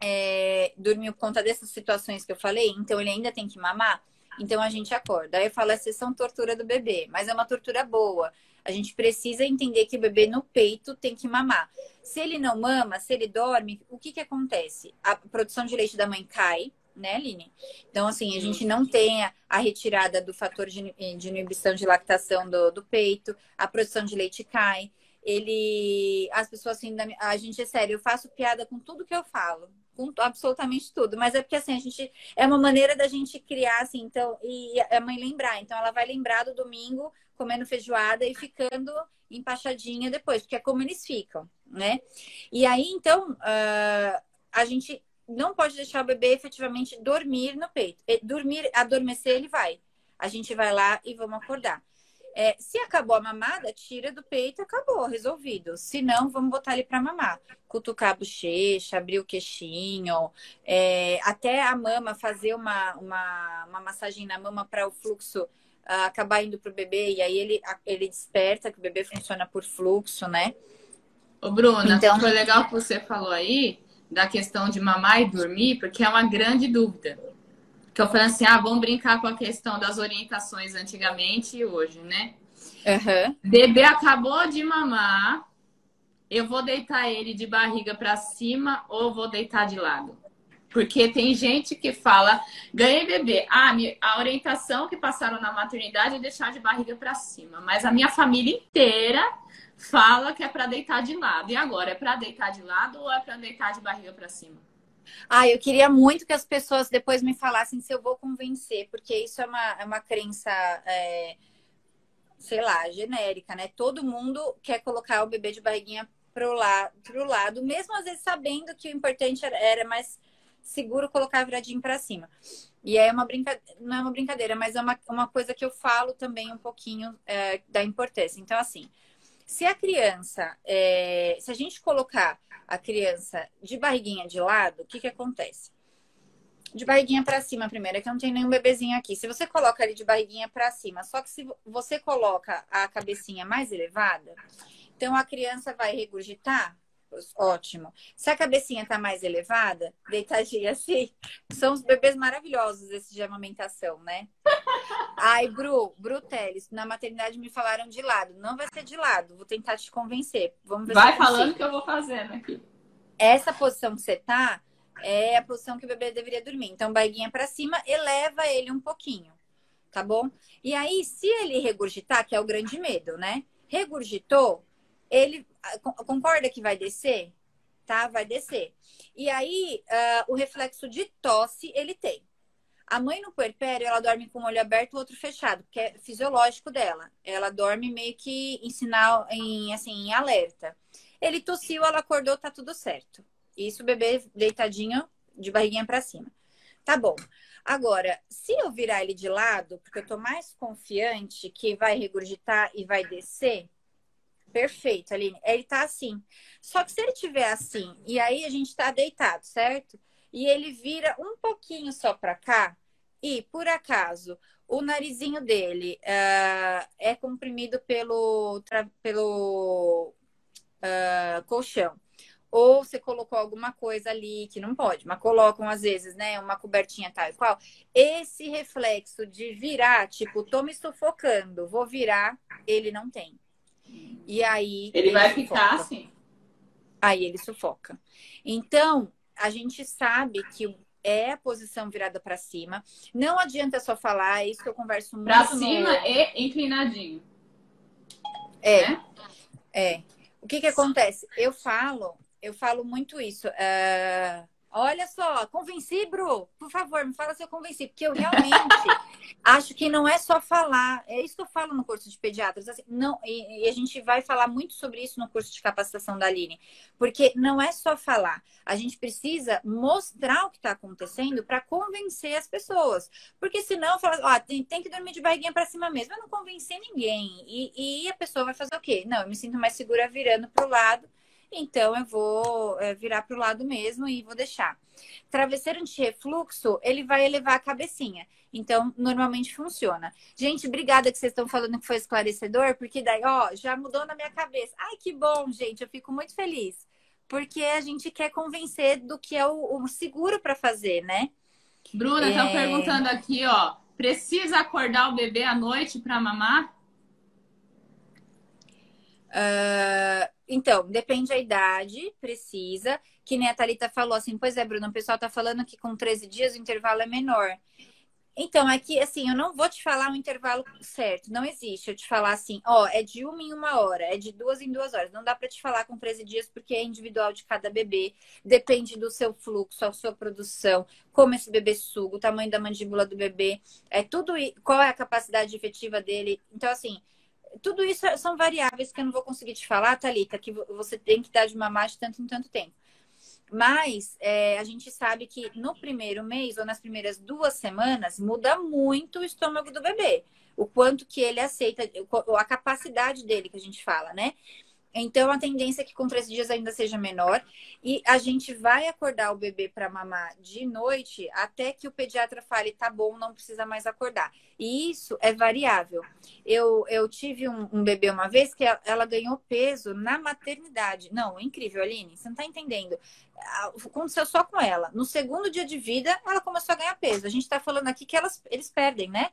Speaker 2: é, dormiu por conta dessas situações que eu falei, então ele ainda tem que mamar? Então a gente acorda. Aí eu falo, é sessão tortura do bebê, mas é uma tortura boa. A gente precisa entender que o bebê no peito tem que mamar. Se ele não mama, se ele dorme, o que que acontece? A produção de leite da mãe cai, né, Aline? Então, assim, a gente não tem a, retirada do fator de, de, inibição de lactação do, do peito, a produção de leite cai. Ele. As pessoas assim, a gente é sério, eu faço piada com tudo que eu falo com absolutamente tudo. Mas é porque assim, a gente é uma maneira da gente criar assim, então, e a mãe lembrar. Então ela vai lembrar do domingo comendo feijoada e ficando empachadinha depois, porque é como eles ficam, né? E aí, então, uh, a gente não pode deixar o bebê efetivamente dormir no peito. Dormir, adormecer, ele vai. A gente vai lá e vamos acordar. É, se acabou a mamada, tira do peito, acabou, resolvido. Se não, vamos botar ele para mamar. Cutucar a bochecha, abrir o queixinho, é, até a mama, fazer uma, uma, uma massagem na mama para o fluxo uh, acabar indo pro bebê. E aí ele, ele desperta, que o bebê funciona por fluxo, né?
Speaker 1: Ô, Bruna, então... foi legal que você falou aí da questão de mamar e dormir, porque é uma grande dúvida que eu falei assim, ah, vamos brincar com a questão das orientações antigamente e hoje, né?
Speaker 2: Uhum.
Speaker 1: Bebê acabou de mamar, eu vou deitar ele de barriga para cima ou vou deitar de lado? Porque tem gente que fala, ganhei bebê. Ah, a orientação que passaram na maternidade é deixar de barriga para cima. Mas a minha família inteira fala que é para deitar de lado. E agora, é para deitar de lado ou é para deitar de barriga para cima?
Speaker 2: Ah, eu queria muito que as pessoas depois me falassem se eu vou convencer, porque isso é uma, é uma crença, é, sei lá, genérica, né? Todo mundo quer colocar o bebê de barriguinha pro, la, pro lado, mesmo às vezes sabendo que o importante era, era mais seguro colocar viradinho para cima. E é uma brincadeira, não é uma brincadeira, mas é uma, uma coisa que eu falo também um pouquinho é, da importância. Então, assim, se a criança, é, se a gente colocar a criança de barriguinha de lado, o que, que acontece? de barriguinha para cima primeiro, é que não tem nenhum bebezinho aqui. Se você coloca ele de barriguinha para cima, só que se você coloca a cabecinha mais elevada, então a criança vai regurgitar ótimo. Se a cabecinha tá mais elevada, deitadinha assim, são os bebês maravilhosos esses de amamentação, né? Ai, Bru, Bru Teles, na maternidade me falaram de lado. Não vai ser de lado, vou tentar te convencer. Vamos ver
Speaker 1: vai falando que eu vou fazendo aqui.
Speaker 2: Essa posição que você tá é a posição que o bebê deveria dormir. Então, barriguinha para cima, eleva ele um pouquinho, tá bom? E aí, se ele regurgitar, que é o grande medo, né? Regurgitou, ele concorda que vai descer? Tá? Vai descer. E aí, uh, o reflexo de tosse ele tem. A mãe no puerpério, ela dorme com o olho aberto e o outro fechado, que é fisiológico dela. Ela dorme meio que em sinal, em, assim, em alerta. Ele tossiu, ela acordou, tá tudo certo. Isso, o bebê deitadinho, de barriguinha para cima. Tá bom. Agora, se eu virar ele de lado, porque eu tô mais confiante que vai regurgitar e vai descer, Perfeito, Aline. Ele tá assim. Só que se ele tiver assim, e aí a gente tá deitado, certo? E ele vira um pouquinho só para cá, e por acaso o narizinho dele uh, é comprimido pelo, pelo uh, colchão. Ou você colocou alguma coisa ali que não pode, mas colocam às vezes, né, uma cobertinha tal e qual. Esse reflexo de virar, tipo, tô me sufocando, vou virar, ele não tem. E aí.
Speaker 1: Ele, ele vai sufoca. ficar assim.
Speaker 2: Aí ele sufoca. Então, a gente sabe que é a posição virada para cima. Não adianta só falar, é isso que eu converso muito.
Speaker 1: Para cima no... e inclinadinho.
Speaker 2: É. Né? É. O que que acontece? Eu falo, eu falo muito isso. Uh, Olha só, convenci, Bru. Por favor, me fala se eu convenci, porque eu realmente acho que não é só falar. É isso que eu falo no curso de pediatras. Assim, não, e, e, a gente vai falar muito sobre isso no curso de capacitação da Aline, porque não é só falar. A gente precisa mostrar o que está acontecendo para convencer as pessoas. Porque senão, fala, ó, tem, tem que dormir de barriguinha para cima mesmo. Eu não convencer ninguém. E, e a pessoa vai fazer o quê? Não, eu me sinto mais segura virando para o lado então eu vou é, virar para o lado mesmo e vou deixar. Travesseiro anti-refluxo, ele vai elevar a cabecinha. Então, normalmente funciona. Gente, obrigada que vocês estão falando que foi esclarecedor, porque daí, ó, já mudou na minha cabeça. Ai, que bom, gente, eu fico muito feliz. Porque a gente quer convencer do que é o, o seguro para fazer, né?
Speaker 1: Bruna, estão é... perguntando aqui, ó. Precisa acordar o bebê à noite para mamar?
Speaker 2: Uh, então, depende da idade, precisa. Que nem a Thalita falou assim, pois é, Bruno, o pessoal tá falando que com 13 dias o intervalo é menor. Então, é que assim, eu não vou te falar um intervalo certo, não existe. Eu te falar assim, ó, é de uma em uma hora, é de duas em duas horas. Não dá para te falar com 13 dias porque é individual de cada bebê, depende do seu fluxo, a sua produção, como esse bebê suga, o tamanho da mandíbula do bebê, é tudo, qual é a capacidade efetiva dele. Então, assim, tudo isso são variáveis que eu não vou conseguir te falar, Thalita, que você tem que dar de mamar de tanto em tanto tempo. Mas é, a gente sabe que no primeiro mês ou nas primeiras duas semanas muda muito o estômago do bebê. O quanto que ele aceita, a capacidade dele que a gente fala, né? Então, a tendência é que com três dias ainda seja menor. E a gente vai acordar o bebê para mamar de noite até que o pediatra fale, tá bom, não precisa mais acordar. E isso é variável. Eu, eu tive um, um bebê uma vez que ela, ela, ganhou peso na maternidade. Não, incrível, Aline, você não tá entendendo. Aconteceu só com ela. No segundo dia de vida, ela começou a ganhar peso. A gente tá falando aqui que elas, eles perdem, né?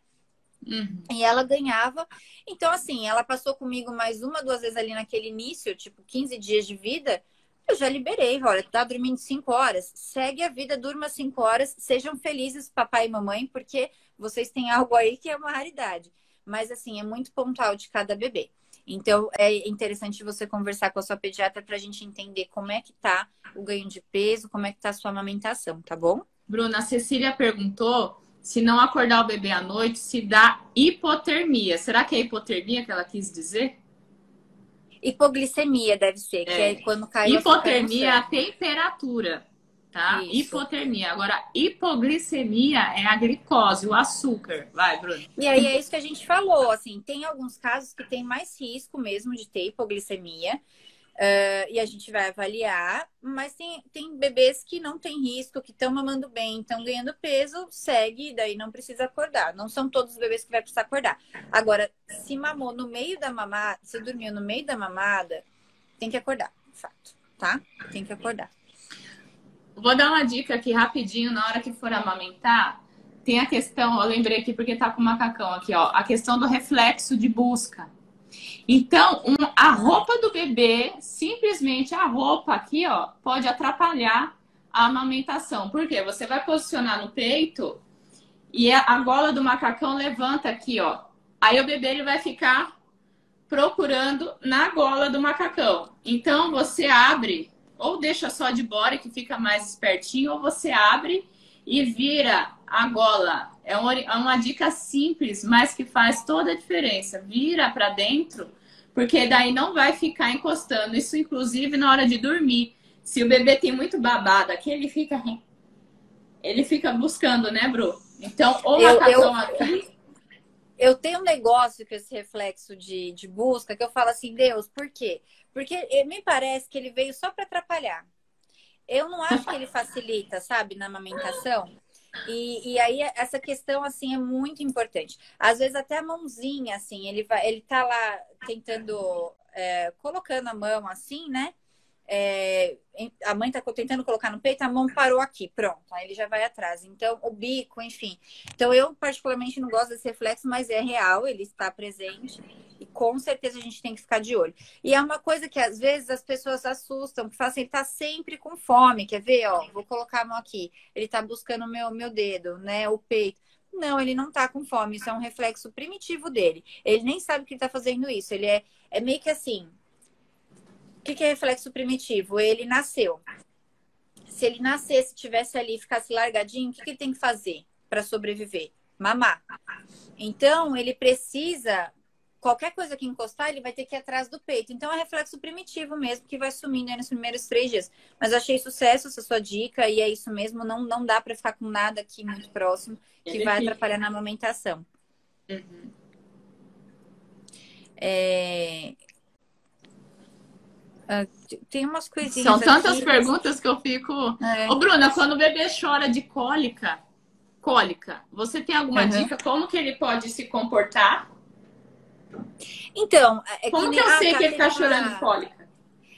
Speaker 2: Uhum. E ela ganhava. Então, assim, ela passou comigo mais uma, duas vezes ali naquele início, tipo, 15 dias de vida. Eu já liberei, olha, tá dormindo 5 horas, segue a vida, durma 5 horas, sejam felizes, papai e mamãe, porque vocês têm algo aí que é uma raridade. Mas, assim, é muito pontual de cada bebê. Então, é interessante você conversar com a sua pediatra para a gente entender como é que tá o ganho de peso, como é que tá a sua amamentação, tá bom?
Speaker 1: Bruna, a Cecília perguntou se não acordar o bebê à noite, se dá hipotermia. Será que é hipotermia que ela quis dizer?
Speaker 2: Hipoglicemia deve ser, que é, é quando cai
Speaker 1: Hipotermia é a temperatura, tá? Isso. Hipotermia. Agora, hipoglicemia é a glicose, o açúcar. Vai, Bruno.
Speaker 2: E aí é isso que a gente falou, assim, tem alguns casos que tem mais risco mesmo de ter hipoglicemia. Uh, e a gente vai avaliar, mas tem, tem bebês que não tem risco, que estão mamando bem, estão ganhando peso, segue, daí não precisa acordar. Não são todos os bebês que vai precisar acordar. Agora, se mamou no meio da mamada, se dormiu no meio da mamada, tem que acordar, fato, tá? Tem que acordar.
Speaker 1: Vou dar uma dica aqui rapidinho, na hora que for amamentar, tem a questão, eu lembrei aqui porque tá com o macacão aqui, ó, a questão do reflexo de busca. Então, um, a roupa do bebê, simplesmente a roupa aqui, ó, pode atrapalhar a amamentação. Por quê? Você vai posicionar no peito e a gola do macacão levanta aqui, ó. Aí o bebê ele vai ficar procurando na gola do macacão. Então, você abre ou deixa só de bora que fica mais espertinho, ou você abre e vira a gola. É uma, é uma dica simples, mas que faz toda a diferença. Vira para dentro porque daí não vai ficar encostando. Isso, inclusive, na hora de dormir. Se o bebê tem muito babado aqui, ele fica. Ele fica buscando, né, Bru? Então, ou eu, eu, aqui.
Speaker 2: Eu tenho um negócio com esse reflexo de, de busca que eu falo assim, Deus, por quê? Porque me parece que ele veio só para atrapalhar. Eu não acho que ele facilita, sabe, na amamentação. E, e aí essa questão assim é muito importante. Às vezes até a mãozinha assim, ele vai, ele tá lá tentando é, colocando a mão assim, né? É, a mãe tá tentando colocar no peito, a mão parou aqui, pronto, aí ele já vai atrás. Então, o bico, enfim. Então, eu particularmente não gosto desse reflexo, mas é real, ele está presente e com certeza a gente tem que ficar de olho. E é uma coisa que às vezes as pessoas assustam, que falam assim, ele tá sempre com fome, quer ver? Ó, vou colocar a mão aqui, ele tá buscando o meu, meu dedo, né, o peito. Não, ele não tá com fome, isso é um reflexo primitivo dele. Ele nem sabe que ele tá fazendo isso, ele é, é meio que assim, que, que é reflexo primitivo? Ele nasceu. Se ele nascesse, tivesse ali e ficasse largadinho, o que, que ele tem que fazer para sobreviver? Mamar. Então, ele precisa qualquer coisa que encostar, ele vai ter que ir atrás do peito. Então é reflexo primitivo mesmo, que vai sumindo nos primeiros três dias. Mas achei sucesso essa sua dica, e é isso mesmo, não, não dá para ficar com nada aqui muito próximo, que ele vai atrapalhar na amamentação. Uhum. É... Ah, tem umas coisinhas.
Speaker 1: São tantas aqui, perguntas que eu fico. É. Ô, Bruna, quando o bebê chora de cólica, cólica, você tem alguma uhum. dica como que ele pode se comportar?
Speaker 2: Então,
Speaker 1: é como que, que eu sei que ele tá chorando de cólica?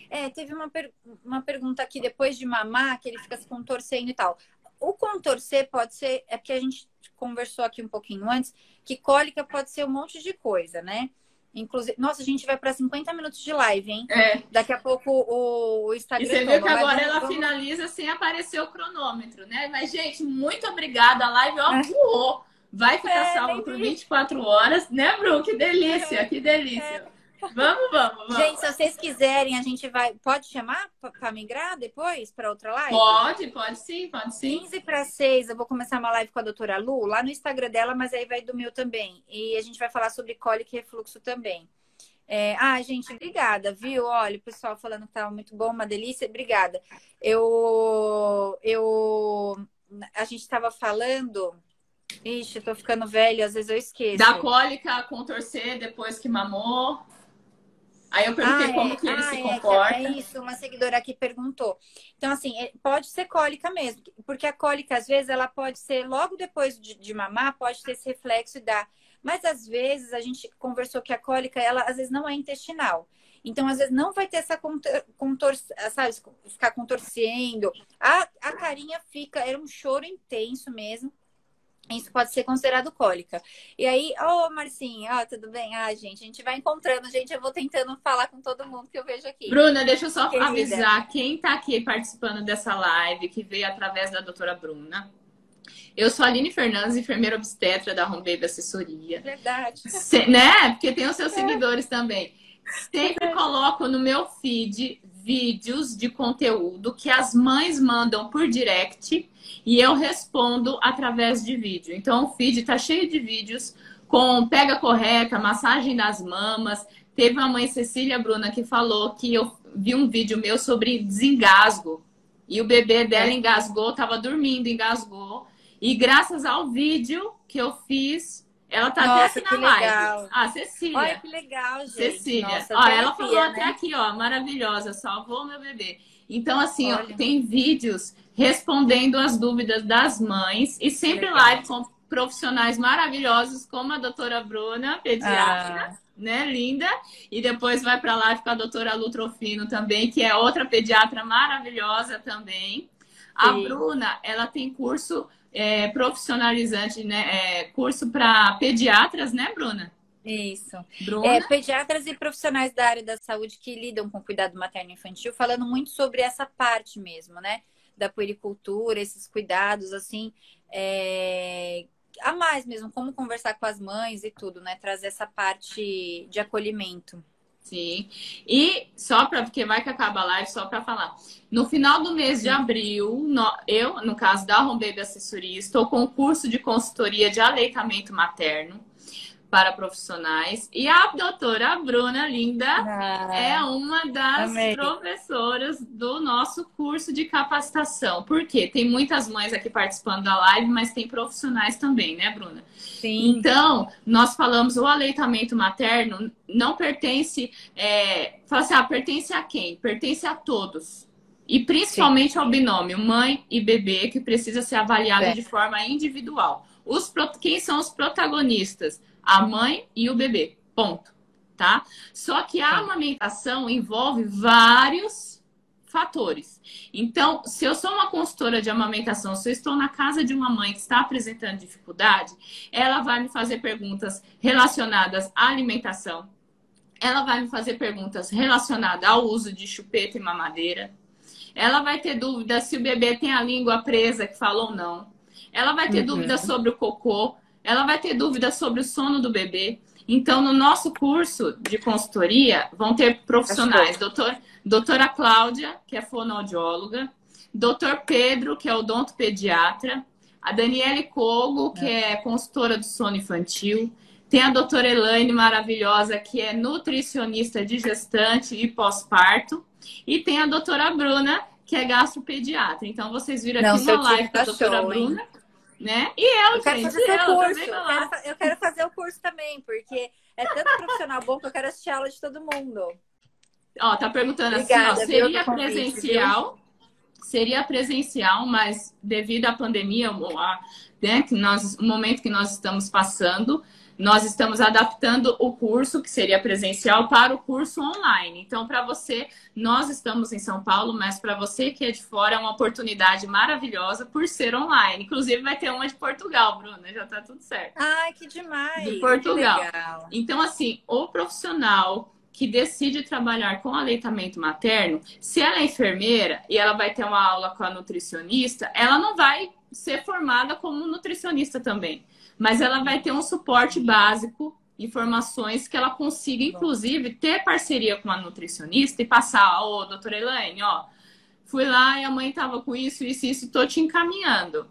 Speaker 2: É, teve uma, per... uma pergunta aqui depois de mamar, que ele fica se contorcendo e tal. O contorcer pode ser, é porque a gente conversou aqui um pouquinho antes, que cólica pode ser um monte de coisa, né? Inclusive, nossa, a gente vai para 50 minutos de live, hein?
Speaker 1: É.
Speaker 2: Daqui a pouco o Instagram.
Speaker 1: E você viu que agora ela vamos... finaliza sem aparecer o cronômetro, né? Mas, gente, muito obrigada. A live ó, é. voou. Vai ficar é, salvo por 24 horas, né, Bru? Que delícia, é. que delícia. É. Vamos, vamos, vamos.
Speaker 2: Gente, se vocês quiserem, a gente vai. Pode chamar para migrar depois para outra live?
Speaker 1: Pode, pode sim, pode sim.
Speaker 2: 15 para 6, eu vou começar uma live com a doutora Lu, lá no Instagram dela, mas aí vai do meu também. E a gente vai falar sobre cólica e refluxo também. É, ah, gente, obrigada, viu? Olha, o pessoal falando que tava muito bom, uma delícia, obrigada. Eu. eu a gente estava falando. Ixi, eu tô ficando velho, às vezes eu esqueço.
Speaker 1: Da cólica contorcer depois que mamou. Aí eu perguntei ah, como é. que ele ah, se é, comporta.
Speaker 2: É, isso, uma seguidora aqui perguntou. Então, assim, é, pode ser cólica mesmo, porque a cólica, às vezes, ela pode ser logo depois de, de mamar, pode ter esse reflexo e dar. Mas, às vezes, a gente conversou que a cólica, ela, às vezes, não é intestinal. Então, às vezes, não vai ter essa contorção, sabe, ficar contorcendo. A, a carinha fica, era um choro intenso mesmo. Isso pode ser considerado cólica. E aí, ô oh, Marcinho, ó, oh, tudo bem? Ah, gente, a gente vai encontrando, gente. Eu vou tentando falar com todo mundo que eu vejo aqui.
Speaker 1: Bruna, deixa eu só Querida. avisar quem tá aqui participando dessa live, que veio através da doutora Bruna. Eu sou a Aline Fernandes, enfermeira obstetra da Home Baby Assessoria.
Speaker 2: Verdade.
Speaker 1: Se, né? Porque tem os seus é. seguidores também. Sempre é. coloco no meu feed vídeos de conteúdo que as mães mandam por direct e eu respondo através de vídeo. Então, o feed está cheio de vídeos com pega correta, massagem das mamas. Teve uma mãe, Cecília Bruna, que falou que eu vi um vídeo meu sobre desengasgo. E o bebê dela engasgou, estava dormindo, engasgou. E graças ao vídeo que eu fiz, Ela tá
Speaker 2: Nossa,
Speaker 1: até aqui
Speaker 2: que
Speaker 1: na live.
Speaker 2: legal.
Speaker 1: Ah, Cecília.
Speaker 2: Olha que legal, gente.
Speaker 1: Cecília.
Speaker 2: Nossa,
Speaker 1: ó, ela falou até
Speaker 2: né?
Speaker 1: aqui, ó, maravilhosa, salvou meu bebê. Então, assim, ó, tem vídeos respondendo as dúvidas das mães e sempre
Speaker 2: Legal.
Speaker 1: live com profissionais maravilhosos, como a doutora Bruna, pediatra,
Speaker 2: Ah,
Speaker 1: né, linda. E depois vai para live com a doutora Lutrofino também, que é outra pediatra maravilhosa também. A
Speaker 2: Sim.
Speaker 1: Bruna, ela tem curso é, profissionalizante, né? é, curso para pediatras, né, Bruna?
Speaker 2: isso.
Speaker 1: Bruna?
Speaker 2: É, pediatras e profissionais da área da saúde que lidam com cuidado materno infantil, falando muito sobre essa parte mesmo, né? Da puericultura, esses cuidados, assim, é, a mais mesmo, como conversar com as mães e tudo, né? Trazer essa parte de acolhimento.
Speaker 1: Sim. E só para porque vai que acaba a live, só para falar. No final do mês de abril, no- eu, no caso da Home Baby Assessoria, estou com o curso de consultoria de aleitamento materno para profissionais. E a doutora Bruna Linda é uma das
Speaker 2: amei.
Speaker 1: professoras do nosso curso de capacitação. Por quê? Tem muitas mães aqui participando da live, mas tem profissionais também, né, Bruna?
Speaker 2: Sim,
Speaker 1: Então, nós falamos o aleitamento materno não pertence. É, fala assim, ah, pertence a quem? Pertence a todos. E principalmente ao binômio mãe e bebê, que precisa ser avaliado
Speaker 2: É.
Speaker 1: de forma individual. Os, quem são os protagonistas? A mãe e o bebê. Ponto. Tá? Só que a
Speaker 2: Sim.
Speaker 1: amamentação envolve vários fatores. Então, se eu sou uma consultora de amamentação, se eu estou na casa de uma mãe que está apresentando dificuldade, ela vai me fazer perguntas relacionadas à alimentação. Ela vai me fazer perguntas relacionadas ao uso de chupeta e mamadeira. Ela vai ter dúvida se o bebê tem a língua presa, que falou ou não. Ela vai ter
Speaker 2: Uhum.
Speaker 1: dúvida sobre o cocô. Ela vai ter dúvida sobre o sono do bebê. Então, no nosso curso de consultoria, vão ter profissionais. Doutor, doutora Cláudia, que é fonoaudióloga. Doutor Pedro, que é odontopediatra. A Daniele Kogo, que é consultora do sono infantil. Tem a doutora Elaine, maravilhosa, que é nutricionista de gestante e pós-parto. E tem a doutora Bruna, que é gastropediatra. Então, vocês viram
Speaker 2: Não,
Speaker 1: aqui uma live com
Speaker 2: tá
Speaker 1: a doutora
Speaker 2: show, hein?
Speaker 1: Né? E eu,
Speaker 2: Eu quero
Speaker 1: gente,
Speaker 2: fazer
Speaker 1: eu
Speaker 2: curso.
Speaker 1: também
Speaker 2: Eu quero, eu quero fazer o curso também, porque é tanto profissional bom que eu quero assistir a aula de todo mundo.
Speaker 1: Ó, tá perguntando
Speaker 2: Obrigada,
Speaker 1: assim, ó,
Speaker 2: viu,
Speaker 1: seria
Speaker 2: convite,
Speaker 1: presencial? Seria presencial, mas devido à pandemia, a- né, que nós, o momento que nós estamos passando, nós estamos adaptando o curso, que seria presencial, para o curso online. Então, para você, nós estamos em São Paulo, mas para você que é de fora, é uma oportunidade maravilhosa por ser online. Inclusive, vai ter uma de Portugal, Bruna, já tá tudo certo.
Speaker 2: Ai, que demais!
Speaker 1: De Portugal. Então, assim, o profissional que decide trabalhar com aleitamento materno, se ela é enfermeira e ela vai ter uma aula com a nutricionista, ela não vai ser formada como nutricionista também. Mas ela vai ter um suporte básico, informações que ela consiga, inclusive, ter parceria com a nutricionista e passar, ô, doutora Elaine, ó, fui lá e a mãe tava com isso, isso, isso, tô te encaminhando.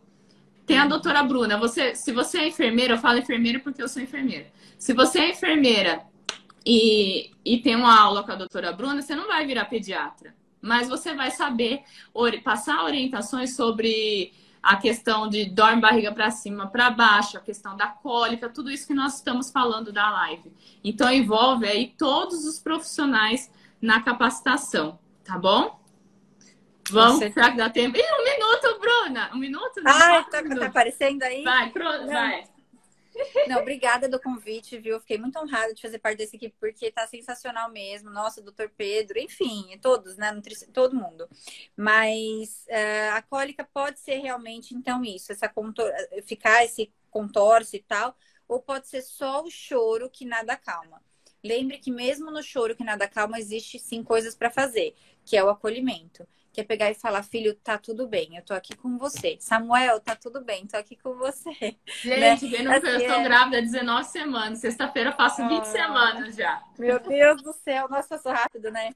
Speaker 1: Tem a doutora Bruna, você, se você é enfermeira, eu falo enfermeira porque eu sou enfermeira. Se você é enfermeira e, e tem uma aula com a doutora Bruna, você não vai virar pediatra. Mas você vai saber passar orientações sobre a questão de dorme barriga para cima, para baixo, a questão da cólica, tudo isso que nós estamos falando da live. Então envolve aí todos os profissionais na capacitação, tá bom? Vamos,
Speaker 2: certeza.
Speaker 1: será que dá tempo? Ih, um minuto, Bruna! Um minuto?
Speaker 2: Ai,
Speaker 1: Quatro
Speaker 2: tá, tá aparecendo aí?
Speaker 1: Vai, pro- vai.
Speaker 2: Não, obrigada do convite, viu? Fiquei muito honrada de fazer parte dessa equipe, porque tá sensacional mesmo. Nossa, doutor Pedro, enfim, todos, né? Todo mundo. Mas eh, a cólica pode ser realmente, então, isso, essa contor... ficar esse contorce e tal, ou pode ser só o choro que nada calma. Lembre que mesmo no choro que nada calma, existe sim coisas para fazer, que é o acolhimento. Que é pegar e falar, filho, tá tudo bem, eu tô aqui com você. Samuel, tá tudo bem, tô aqui com você.
Speaker 1: Gente, que eu
Speaker 2: Assim,
Speaker 1: estou
Speaker 2: é.
Speaker 1: grávida há 19 semanas. Sexta-feira eu faço 20
Speaker 2: Ah.
Speaker 1: semanas já.
Speaker 2: Meu Deus do céu, nossa, passou rápido, né?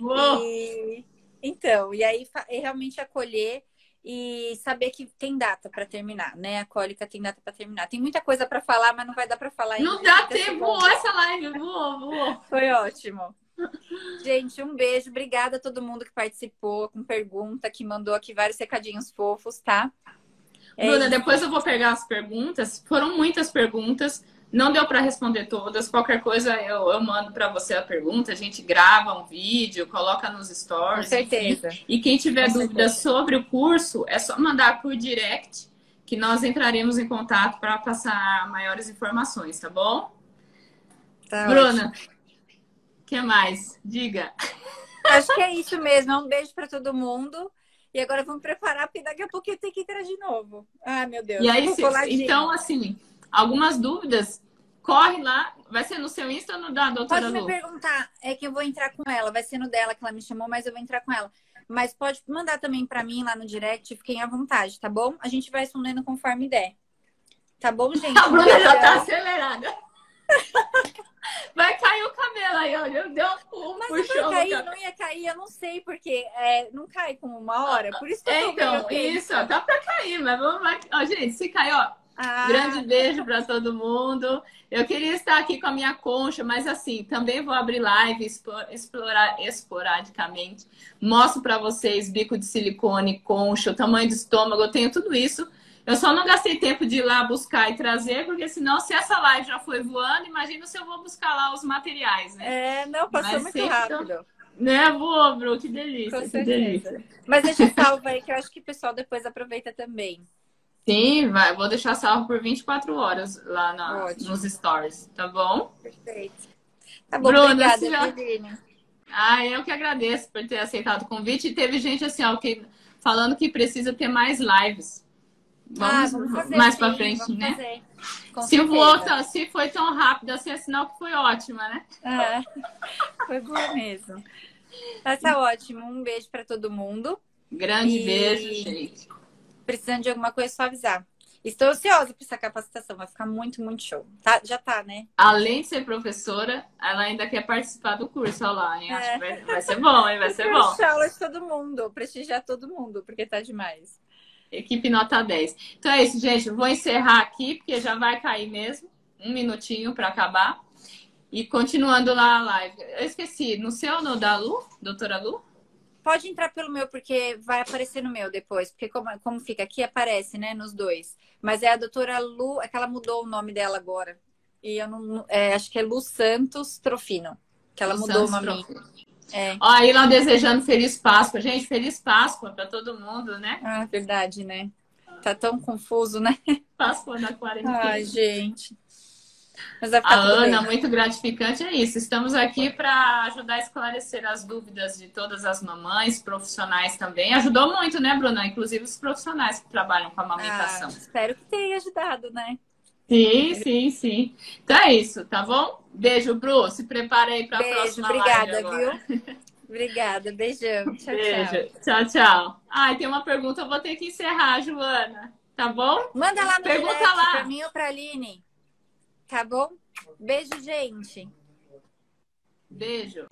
Speaker 1: Uou!
Speaker 2: E, então, e aí é realmente acolher e saber que tem data para terminar, né? A cólica tem data para terminar. Tem muita coisa para falar, mas não vai dar para falar ainda.
Speaker 1: Não dá
Speaker 2: 30
Speaker 1: tempo, essa live, voou, voou.
Speaker 2: Foi ótimo. Gente, um beijo. Obrigada a todo mundo que participou, com pergunta, que mandou aqui vários recadinhos fofos, tá? É
Speaker 1: Bruna,
Speaker 2: isso.
Speaker 1: depois eu vou pegar as perguntas. Foram muitas perguntas. Não deu para responder todas. Qualquer coisa eu, eu mando para você a pergunta. A gente grava um vídeo, coloca nos stories.
Speaker 2: Com certeza.
Speaker 1: Enfim. E quem tiver Com dúvidas certeza. sobre o curso, é só mandar por direct que nós entraremos em contato para passar maiores informações, tá bom? Tá Bruna, o que mais? Diga.
Speaker 2: Acho que é isso mesmo. Um beijo para todo mundo. E agora vamos preparar, porque daqui a pouco eu tenho que entrar de novo. Ai, meu Deus.
Speaker 1: E aí, se, então, assim, algumas dúvidas, corre lá. Vai ser no seu Insta ou no da doutora
Speaker 2: Pode me Lu? perguntar. É que eu vou entrar com ela. Vai ser no dela que ela me chamou, mas eu vou entrar com ela. Mas pode mandar também para mim lá no direct. Fiquem à vontade, tá bom? A gente vai respondendo conforme der. Tá bom, gente?
Speaker 1: A Bruna já tá acelerada. Vai cair o cabelo aí, olha. Deu um Mas puxão
Speaker 2: não cair, não ia cair, eu não sei, porque é, não cai com uma hora. Por isso que
Speaker 1: eu tô Então, isso, ó, tá pra cair, mas vamos lá. Ó, gente, se cair, ó. Ah. Grande beijo para todo mundo. Eu queria estar aqui com a minha concha, mas assim, também vou abrir live, explorar esporadicamente. Mostro para vocês bico de silicone, concha, o tamanho do estômago, eu tenho tudo isso eu só não gastei tempo de ir lá buscar e trazer, porque senão, se essa live já foi voando, imagina se eu vou buscar lá os materiais,
Speaker 2: né? É, não, passou Mas muito rápido.
Speaker 1: Né, vou, Bru, que delícia, Com que delícia.
Speaker 2: Mas deixa salvo aí, que eu acho que o pessoal depois aproveita também.
Speaker 1: Sim, vai. vou deixar salvo por 24 horas lá na, nos stories, tá bom?
Speaker 2: Perfeito. Tá bom, Bruna, obrigada, já...
Speaker 1: Ah, eu que agradeço por ter aceitado o convite. E teve gente assim, ó, que, falando que precisa ter mais lives. Vamos, ah, vamos fazer, mais para frente, né? Se, voou, se foi tão rápido assim, é sinal que foi ótima, né?
Speaker 2: É, foi boa mesmo. Tá, tá ótimo. Um beijo para todo mundo.
Speaker 1: Grande e... beijo, gente.
Speaker 2: Precisando de alguma coisa, é só avisar. Estou ansiosa para essa capacitação, vai ficar muito, muito show. Tá, já tá, né?
Speaker 1: Além de ser professora, ela ainda quer participar do curso, olha lá, hein? Acho é. que vai, vai, ser bom, hein? Vai ser bom.
Speaker 2: De todo mundo, prestigiar todo mundo, porque tá demais.
Speaker 1: Equipe nota 10. Então é isso, gente. Vou encerrar aqui, porque já vai cair mesmo. Um minutinho para acabar. E continuando lá a live. Eu esqueci, no seu ou no da Lu, doutora Lu?
Speaker 2: Pode entrar pelo meu, porque vai aparecer no meu depois. Porque como, como fica aqui, aparece, né, nos dois. Mas é a doutora Lu, é que ela mudou o nome dela agora. E eu não. É, acho que é Lu Santos Trofino. Que ela Lu mudou Santos o nome. Trofino.
Speaker 1: É. Ó, aí lá desejando Feliz Páscoa. Gente, Feliz Páscoa para todo mundo, né?
Speaker 2: Ah, verdade, né? Tá tão confuso, né?
Speaker 1: Páscoa na quarentena.
Speaker 2: Ai, gente.
Speaker 1: Mas vai ficar a Ana, bem. muito gratificante é isso. Estamos aqui para ajudar a esclarecer as dúvidas de todas as mamães, profissionais também. Ajudou muito, né, Bruna? Inclusive os profissionais que trabalham com a amamentação. Ah,
Speaker 2: espero que tenha ajudado, né?
Speaker 1: Sim, sim, sim. Então é isso, tá bom? Beijo, Bru. Se prepara aí para a próxima
Speaker 2: obrigada, viu? Obrigada, beijão. Tchau, Beijo.
Speaker 1: tchau. Tchau, tchau. Ai, tem uma pergunta, eu vou ter que encerrar, Joana. Tá bom?
Speaker 2: Manda lá no pergunta direct lá. pra mim ou pra Aline. Tá bom? Beijo, gente.
Speaker 1: Beijo.